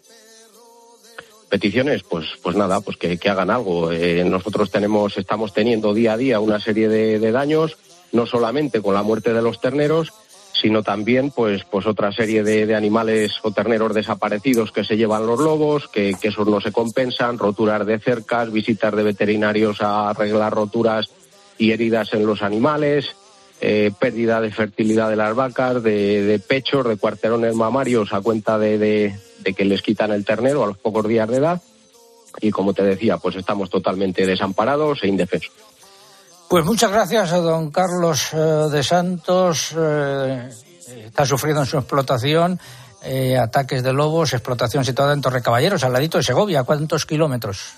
Peticiones, pues, pues nada, pues que, hagan algo. Eh, nosotros tenemos, estamos teniendo día a día una serie de, daños, no solamente con la muerte de los terneros, sino también pues, pues otra serie de, animales o terneros desaparecidos que se llevan los lobos, que, esos no se compensan, roturas de cercas, visitas de veterinarios a arreglar roturas y heridas en los animales, eh, pérdida de fertilidad de las vacas, de, de pechos, de cuarterones mamarios a cuenta de, de que les quitan el ternero a los pocos días de edad. Y como te decía, pues estamos totalmente desamparados e indefensos. Pues muchas gracias a don Carlos eh, de Santos. Eh, está sufriendo en su explotación eh, ataques de lobos, explotación situada en Torrecaballeros, al ladito de Segovia. ¿Cuántos kilómetros?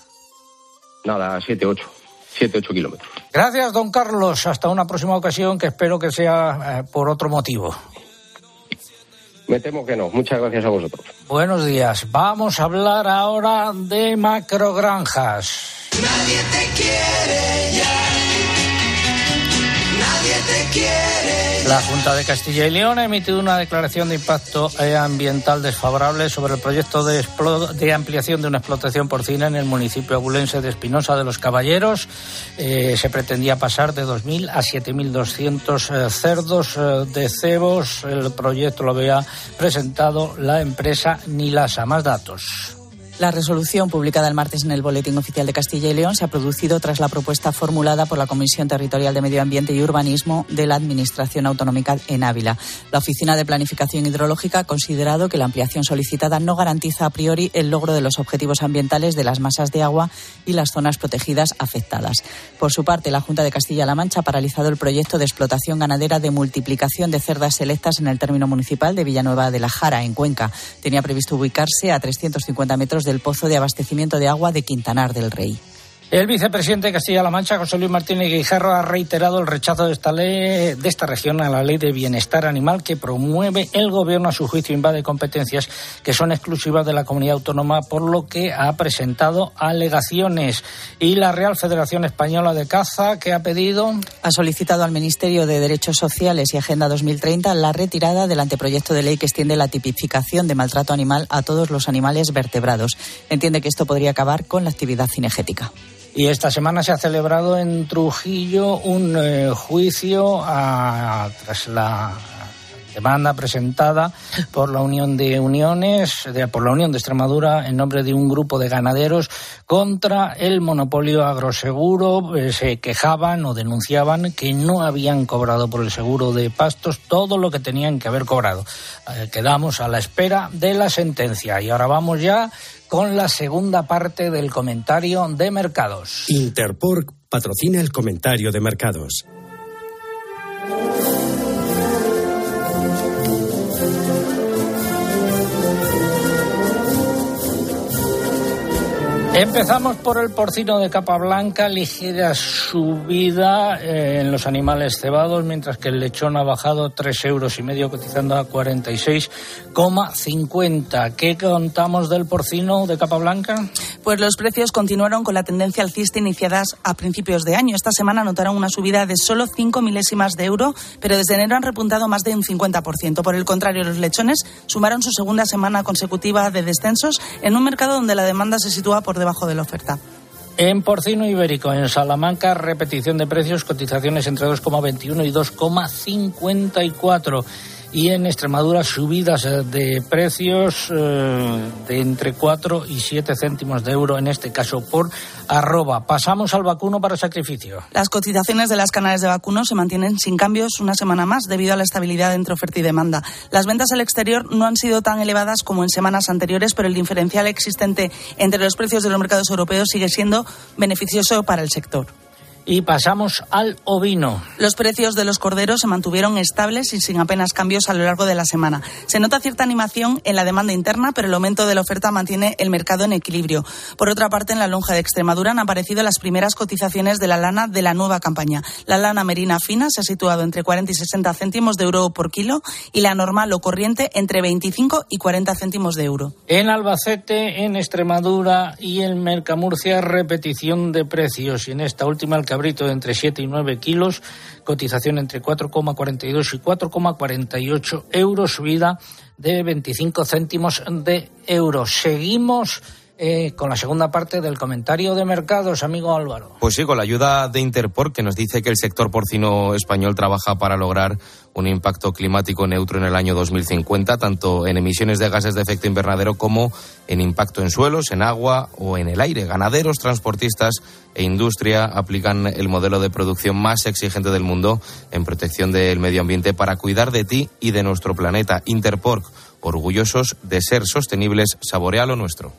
Nada, siete, ocho. Siete, ocho kilómetros. Gracias, don Carlos. Hasta una próxima ocasión que espero que sea eh, por otro motivo. Me temo que no. Muchas gracias a vosotros. Buenos días. Vamos a hablar ahora de macrogranjas. Nadie te quiere ya. La Junta de Castilla y León ha emitido una declaración de impacto ambiental desfavorable sobre el proyecto de, ampliación de una explotación porcina en el municipio abulense de Espinosa de los Caballeros. Eh, se pretendía pasar de 2.000 a 7.200 eh, cerdos eh, de cebos. El proyecto lo había presentado la empresa Nilasa. Más datos. La resolución publicada el martes en el Boletín Oficial de Castilla y León se ha producido tras la propuesta formulada por la Comisión Territorial de Medio Ambiente y Urbanismo de la Administración Autonómica en Ávila. La Oficina de Planificación Hidrológica ha considerado que la ampliación solicitada no garantiza a priori el logro de los objetivos ambientales de las masas de agua y las zonas protegidas afectadas. Por su parte, la Junta de Castilla-La Mancha ha paralizado el proyecto de explotación ganadera de multiplicación de cerdas selectas en el término municipal de Villanueva de la Jara, en Cuenca. Tenía previsto ubicarse a 350 metros del pozo de abastecimiento de agua de Quintanar del Rey. El vicepresidente de Castilla-La Mancha, José Luis Martínez Guijarro, ha reiterado el rechazo de esta ley, de esta región a la ley de bienestar animal que promueve el gobierno a su juicio invade competencias que son exclusivas de la comunidad autónoma, por lo que ha presentado alegaciones. Y la Real Federación Española de Caza, que ha pedido. Ha solicitado al Ministerio de Derechos Sociales y Agenda 2030 la retirada del anteproyecto de ley que extiende la tipificación de maltrato animal a todos los animales vertebrados. Entiende que esto podría acabar con la actividad cinegética. Y esta semana se ha celebrado en Trujillo un eh, juicio a, tras la demanda presentada por la Unión de Uniones, de, por la Unión de Extremadura, en nombre de un grupo de ganaderos contra el monopolio agroseguro. Eh, se quejaban o denunciaban que no habían cobrado por el seguro de pastos todo lo que tenían que haber cobrado. Eh, quedamos a la espera de la sentencia. Y ahora vamos ya con la segunda parte del comentario de mercados. Interpork patrocina el comentario de mercados. Empezamos por el porcino de capa blanca, ligera subida eh, en los animales cebados, mientras que el lechón ha bajado tres euros y medio, cotizando a 46,50. ¿Qué contamos del porcino de capa blanca? Pues los precios continuaron con la tendencia alcista iniciadas a principios de año. Esta semana notaron una subida de solo 5 milésimas de euro, pero desde enero han repuntado más de un 50%. Por el contrario, los lechones sumaron su segunda semana consecutiva de descensos en un mercado donde la demanda se sitúa por debajo de la oferta. En porcino ibérico, en Salamanca, repetición de precios, cotizaciones entre 2,21 y 2,54. Y en Extremadura subidas eh, de precios eh, de entre 4 y 7 céntimos de euro, en este caso por arroba. Pasamos al vacuno para sacrificio. Las cotizaciones de las canales de vacuno se mantienen sin cambios una semana más debido a la estabilidad entre oferta y demanda. Las ventas al exterior no han sido tan elevadas como en semanas anteriores, pero el diferencial existente entre los precios de los mercados europeos sigue siendo beneficioso para el sector. Y pasamos al ovino. Los precios de los corderos se mantuvieron estables y sin apenas cambios a lo largo de la semana. Se nota cierta animación en la demanda interna, pero el aumento de la oferta mantiene el mercado en equilibrio. Por otra parte, en la lonja de Extremadura han aparecido las primeras cotizaciones de la lana de la nueva campaña. La lana merina fina se ha situado entre 40 y 60 céntimos de euro por kilo y la normal o corriente entre 25 y 40 céntimos de euro. En Albacete, en Extremadura y en Mercamurcia, repetición de precios. Y en esta última, el cabrito de entre 7 y 9 kilos, cotización entre 4,42 y 4,48 euros, subida de 25 céntimos de euro. Seguimos eh, con la segunda parte del comentario de mercados, amigo Álvaro. Pues sí, con la ayuda de Interport, que nos dice que el sector porcino español trabaja para lograr un impacto climático neutro en el año 2050, tanto en emisiones de gases de efecto invernadero como en impacto en suelos, en agua o en el aire. Ganaderos, transportistas e industria aplican el modelo de producción más exigente del mundo en protección del medio ambiente para cuidar de ti y de nuestro planeta. Interpork, orgullosos de ser sostenibles, saborea lo nuestro.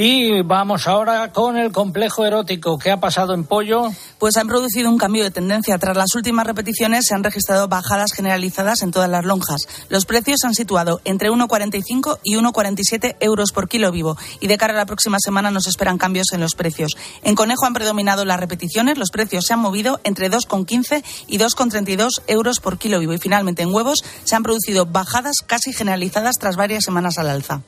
Y vamos ahora con el complejo erótico. ¿Qué ha pasado en Pollo? Pues han producido un cambio de tendencia. Tras las últimas repeticiones se han registrado bajadas generalizadas en todas las lonjas. Los precios se han situado entre 1,45 y 1,47 euros por kilo vivo. Y de cara a la próxima semana nos esperan cambios en los precios. En Conejo han predominado las repeticiones. Los precios se han movido entre 2,15 y 2,32 euros por kilo vivo. Y finalmente en huevos se han producido bajadas casi generalizadas tras varias semanas al alza.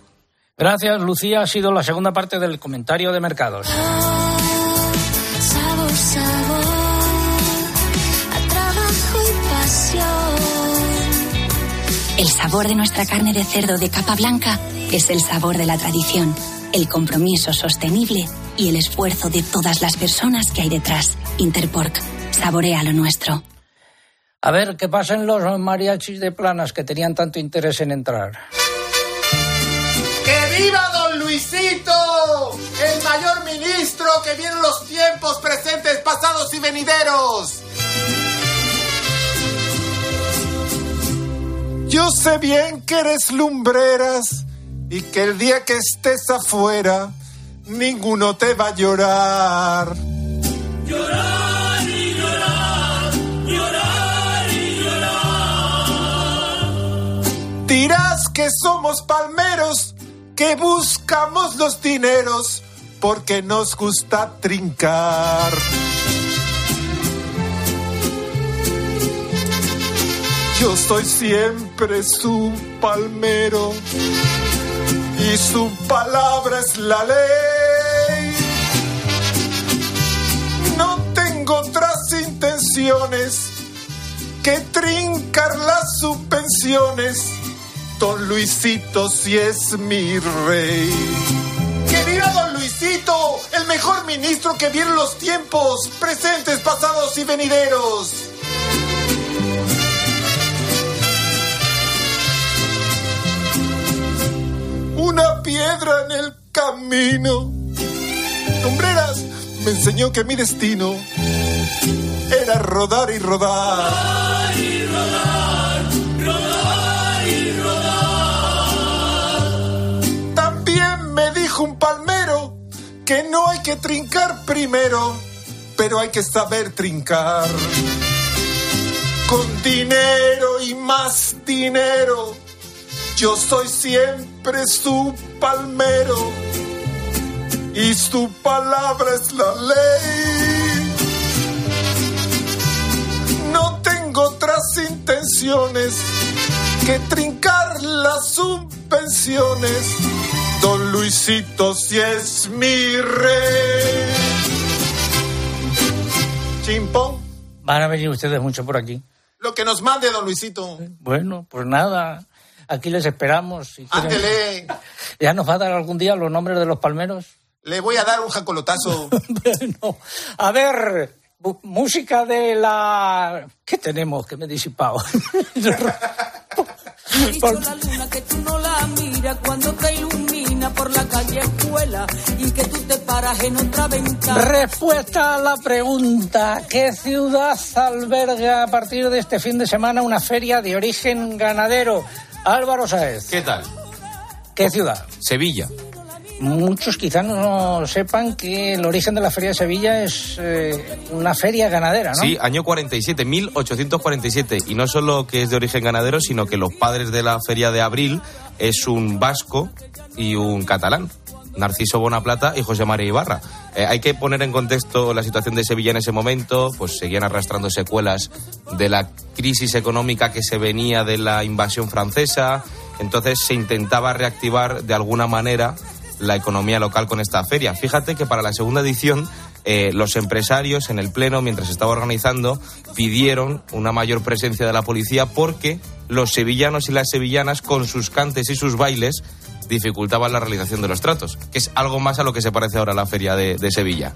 Gracias, Lucía. Ha sido la segunda parte del comentario de mercados. Sabor, sabor, a trabajo y pasión. El sabor de nuestra carne de cerdo de capa blanca es el sabor de la tradición, el compromiso sostenible y el esfuerzo de todas las personas que hay detrás. Interpork, saborea lo nuestro. A ver, ¿qué pasa en los mariachis de planas que tenían tanto interés en entrar? ¡Que viva don Luisito! El mayor ministro que viene en los tiempos presentes, pasados y venideros. Yo sé bien que eres lumbreras y que el día que estés afuera, ninguno te va a llorar. Llorar y llorar, llorar y llorar. Dirás que somos palmeros, que buscamos los dineros, porque nos gusta trincar. Yo soy siempre su palmero y su palabra es la ley. No tengo otras intenciones que trincar las subvenciones. Don Luisito si es mi rey. ¡Que viva Don Luisito! El mejor ministro que vieron los tiempos, presentes, pasados y venideros. Una piedra en el camino. Lumbreras me enseñó que mi destino era rodar y rodar. Rodar y rodar, rodar que no hay que trincar primero, pero hay que saber trincar. Con dinero y más dinero, yo soy siempre su palmero y su palabra es la ley. No tengo otras intenciones que trincar las subvenciones. Don Luisito si es mi rey. Chimpón, Van a venir ustedes mucho por aquí. lo que nos mande don Luisito. Bueno, pues nada, aquí les esperamos. Si. Ándele, ¿Ya nos va a dar algún día los nombres de los palmeros? le voy a dar un jacolotazo. bueno, a ver, música de la... ¿Qué tenemos que me he disipado? Me dicho la luna que tú no la miras cuando te ilumina por la calle escuela y que tú te paras en otra ventana. Respuesta a la pregunta, ¿qué ciudad alberga a partir de este fin de semana una feria de origen ganadero? Álvaro Saez. ¿Qué tal? ¿Qué ciudad? Sevilla. Muchos quizás no sepan que el origen de la Feria de Sevilla es eh, una feria ganadera, ¿no? Sí, año 47, 1847. Y no solo que es de origen ganadero, sino que los padres de la Feria de Abril es un vasco y un catalán. Narciso Bonaplata y José María Ibarra. Eh, hay que poner en contexto la situación de Sevilla en ese momento, pues seguían arrastrando secuelas de la crisis económica que se venía de la invasión francesa, entonces se intentaba reactivar de alguna manera la economía local con esta feria. Fíjate que para la segunda edición eh, los empresarios en el pleno, mientras estaba organizando, pidieron una mayor presencia de la policía porque los sevillanos y las sevillanas, con sus cantes y sus bailes, dificultaban la realización de los tratos, que es algo más a lo que se parece ahora la feria de, de Sevilla.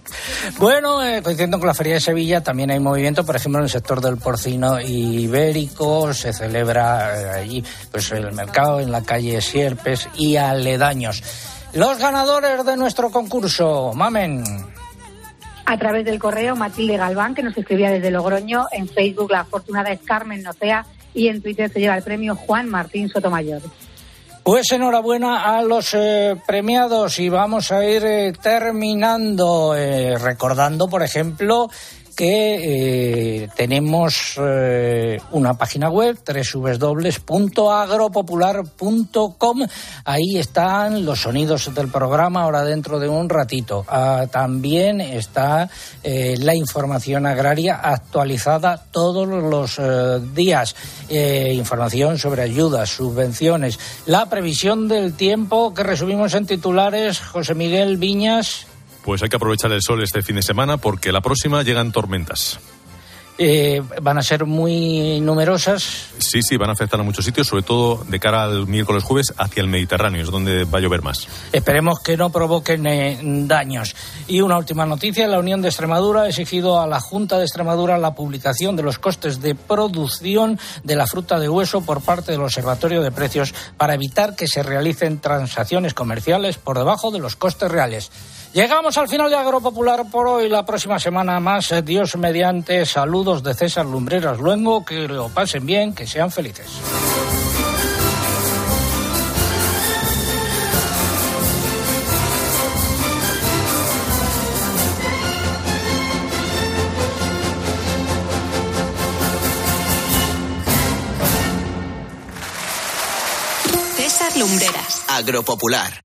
Bueno, eh, coincidiendo con la Feria de Sevilla, también hay movimiento, por ejemplo, en el sector del porcino ibérico, se celebra eh, allí pues el mercado en la calle Sierpes y aledaños. Los ganadores de nuestro concurso, mamen. A través del correo Matilde Galván, que nos escribía desde Logroño, en Facebook la afortunada es Carmen Nocea y en Twitter se lleva el premio Juan Martín Sotomayor. Pues enhorabuena a los eh, premiados y vamos a ir eh, terminando eh, recordando, por ejemplo, que eh, tenemos eh, una página web www.agropopular.com ahí están los sonidos del programa ahora dentro de un ratito. Ah, también está eh, la información agraria actualizada todos los eh, días. Información sobre ayudas subvenciones. La previsión del tiempo que resumimos en titulares José Miguel Viñas Pues hay que aprovechar el sol este fin de semana porque la próxima llegan tormentas. eh, van a ser muy numerosas Sí, sí, van a afectar a muchos sitios, sobre todo de cara al miércoles jueves hacia el Mediterráneo, es donde va a llover más. Esperemos que no provoquen eh, daños. Y una última noticia, la Unión de Extremadura ha exigido a la Junta de Extremadura la publicación de los costes de producción de la fruta de hueso por parte del Observatorio de Precios para evitar que se realicen transacciones comerciales por debajo de los costes reales. Llegamos al final de Agropopular por hoy. La próxima semana más, eh, Dios mediante. Saludos de César Lumbreras Luengo. Que lo pasen bien, que sean felices. César Lumbreras. Agropopular.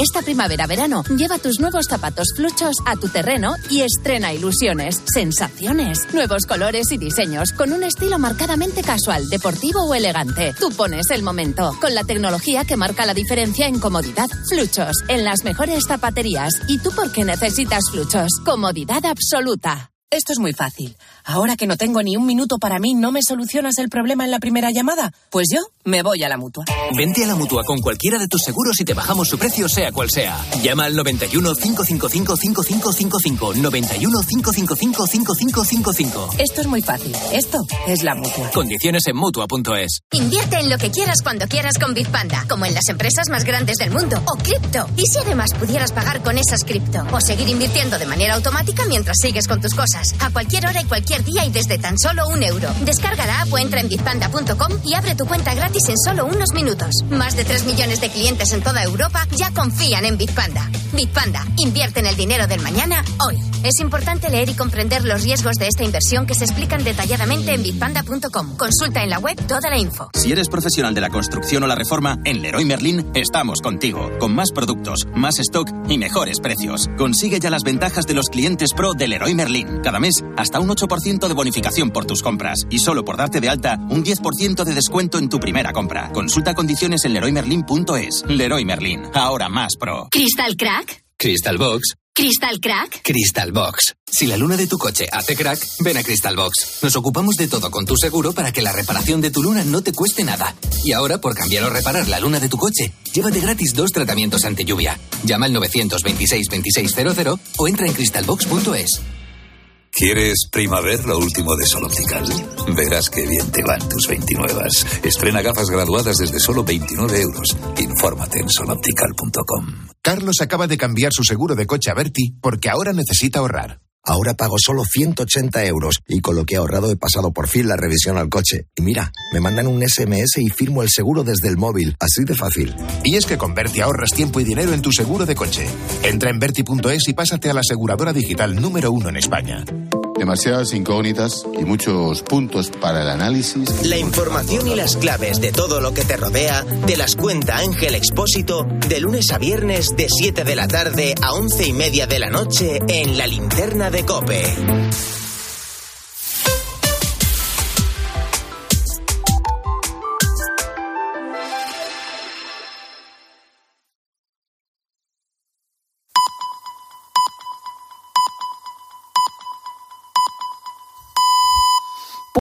Esta primavera-verano, lleva tus nuevos zapatos fluchos a tu terreno y estrena ilusiones, sensaciones, nuevos colores y diseños con un estilo marcadamente casual, deportivo o elegante. Tú pones el momento con la tecnología que marca la diferencia en comodidad. Fluchos, en las mejores zapaterías. ¿Y tú por qué necesitas fluchos? Comodidad absoluta. Esto es muy fácil. Ahora que no tengo ni un minuto para mí, ¿no me solucionas el problema en la primera llamada? Pues yo me voy a la mutua. Vente a la mutua con cualquiera de tus seguros y te bajamos su precio, sea cual sea. Llama al 91 555 5555. 91 555 5555. Esto es muy fácil. Esto es la mutua. Condiciones en mutua.es. Invierte en lo que quieras cuando quieras con Bitpanda, como en las empresas más grandes del mundo, o cripto. ¿Y si además pudieras pagar con esas cripto? O seguir invirtiendo de manera automática mientras sigues con tus cosas, a cualquier hora y cualquier día y desde tan solo un euro. Descarga la app o entra en bitpanda.com y abre tu cuenta gratis en solo unos minutos. Más de 3 millones de clientes en toda Europa ya confían en Bitpanda. Bitpanda, invierte en el dinero del mañana hoy. Es importante leer y comprender los riesgos de esta inversión que se explican detalladamente en bitpanda.com. Consulta en la web toda la info. Si eres profesional de la construcción o la reforma, en Leroy Merlin estamos contigo, con más productos, más stock y mejores precios. Consigue ya las ventajas de los clientes pro de Leroy Merlin. Cada mes, hasta un 8% de bonificación por tus compras. Y solo por darte de alta, un 10% de descuento en tu primera compra. Consulta condiciones en leroymerlin.es. Leroy Merlin, ahora más pro. ¿Crystal Crack? Crystal Box ¿Crystal Crack? Crystal Box. Si la luna de tu coche hace crack, ven a Crystal Box. Nos ocupamos de todo con tu seguro para que la reparación de tu luna no te cueste nada. Y ahora, por cambiar o reparar la luna de tu coche, llévate gratis dos tratamientos ante lluvia. Llama al 926 2600 o entra en crystalbox.es. ¿Quieres primavera lo último de Sol Optical? Verás qué bien te van tus 29. Estrena gafas graduadas desde solo 29 euros. Infórmate en soloptical.com. Carlos acaba de cambiar su seguro de coche a Berti porque ahora necesita ahorrar. Ahora pago solo 180 euros y con lo que he ahorrado he pasado por fin la revisión al coche. Y mira, me mandan un SMS y firmo el seguro desde el móvil, así de fácil. Y es que con Berti ahorras tiempo y dinero en tu seguro de coche. Entra en Berti.es y pásate a la aseguradora digital número uno en España. Demasiadas incógnitas y muchos puntos para el análisis. La información y las claves de todo lo que te rodea te las cuenta Ángel Expósito de lunes a viernes de 7 de la tarde a 11 y media de la noche en la linterna de Cope.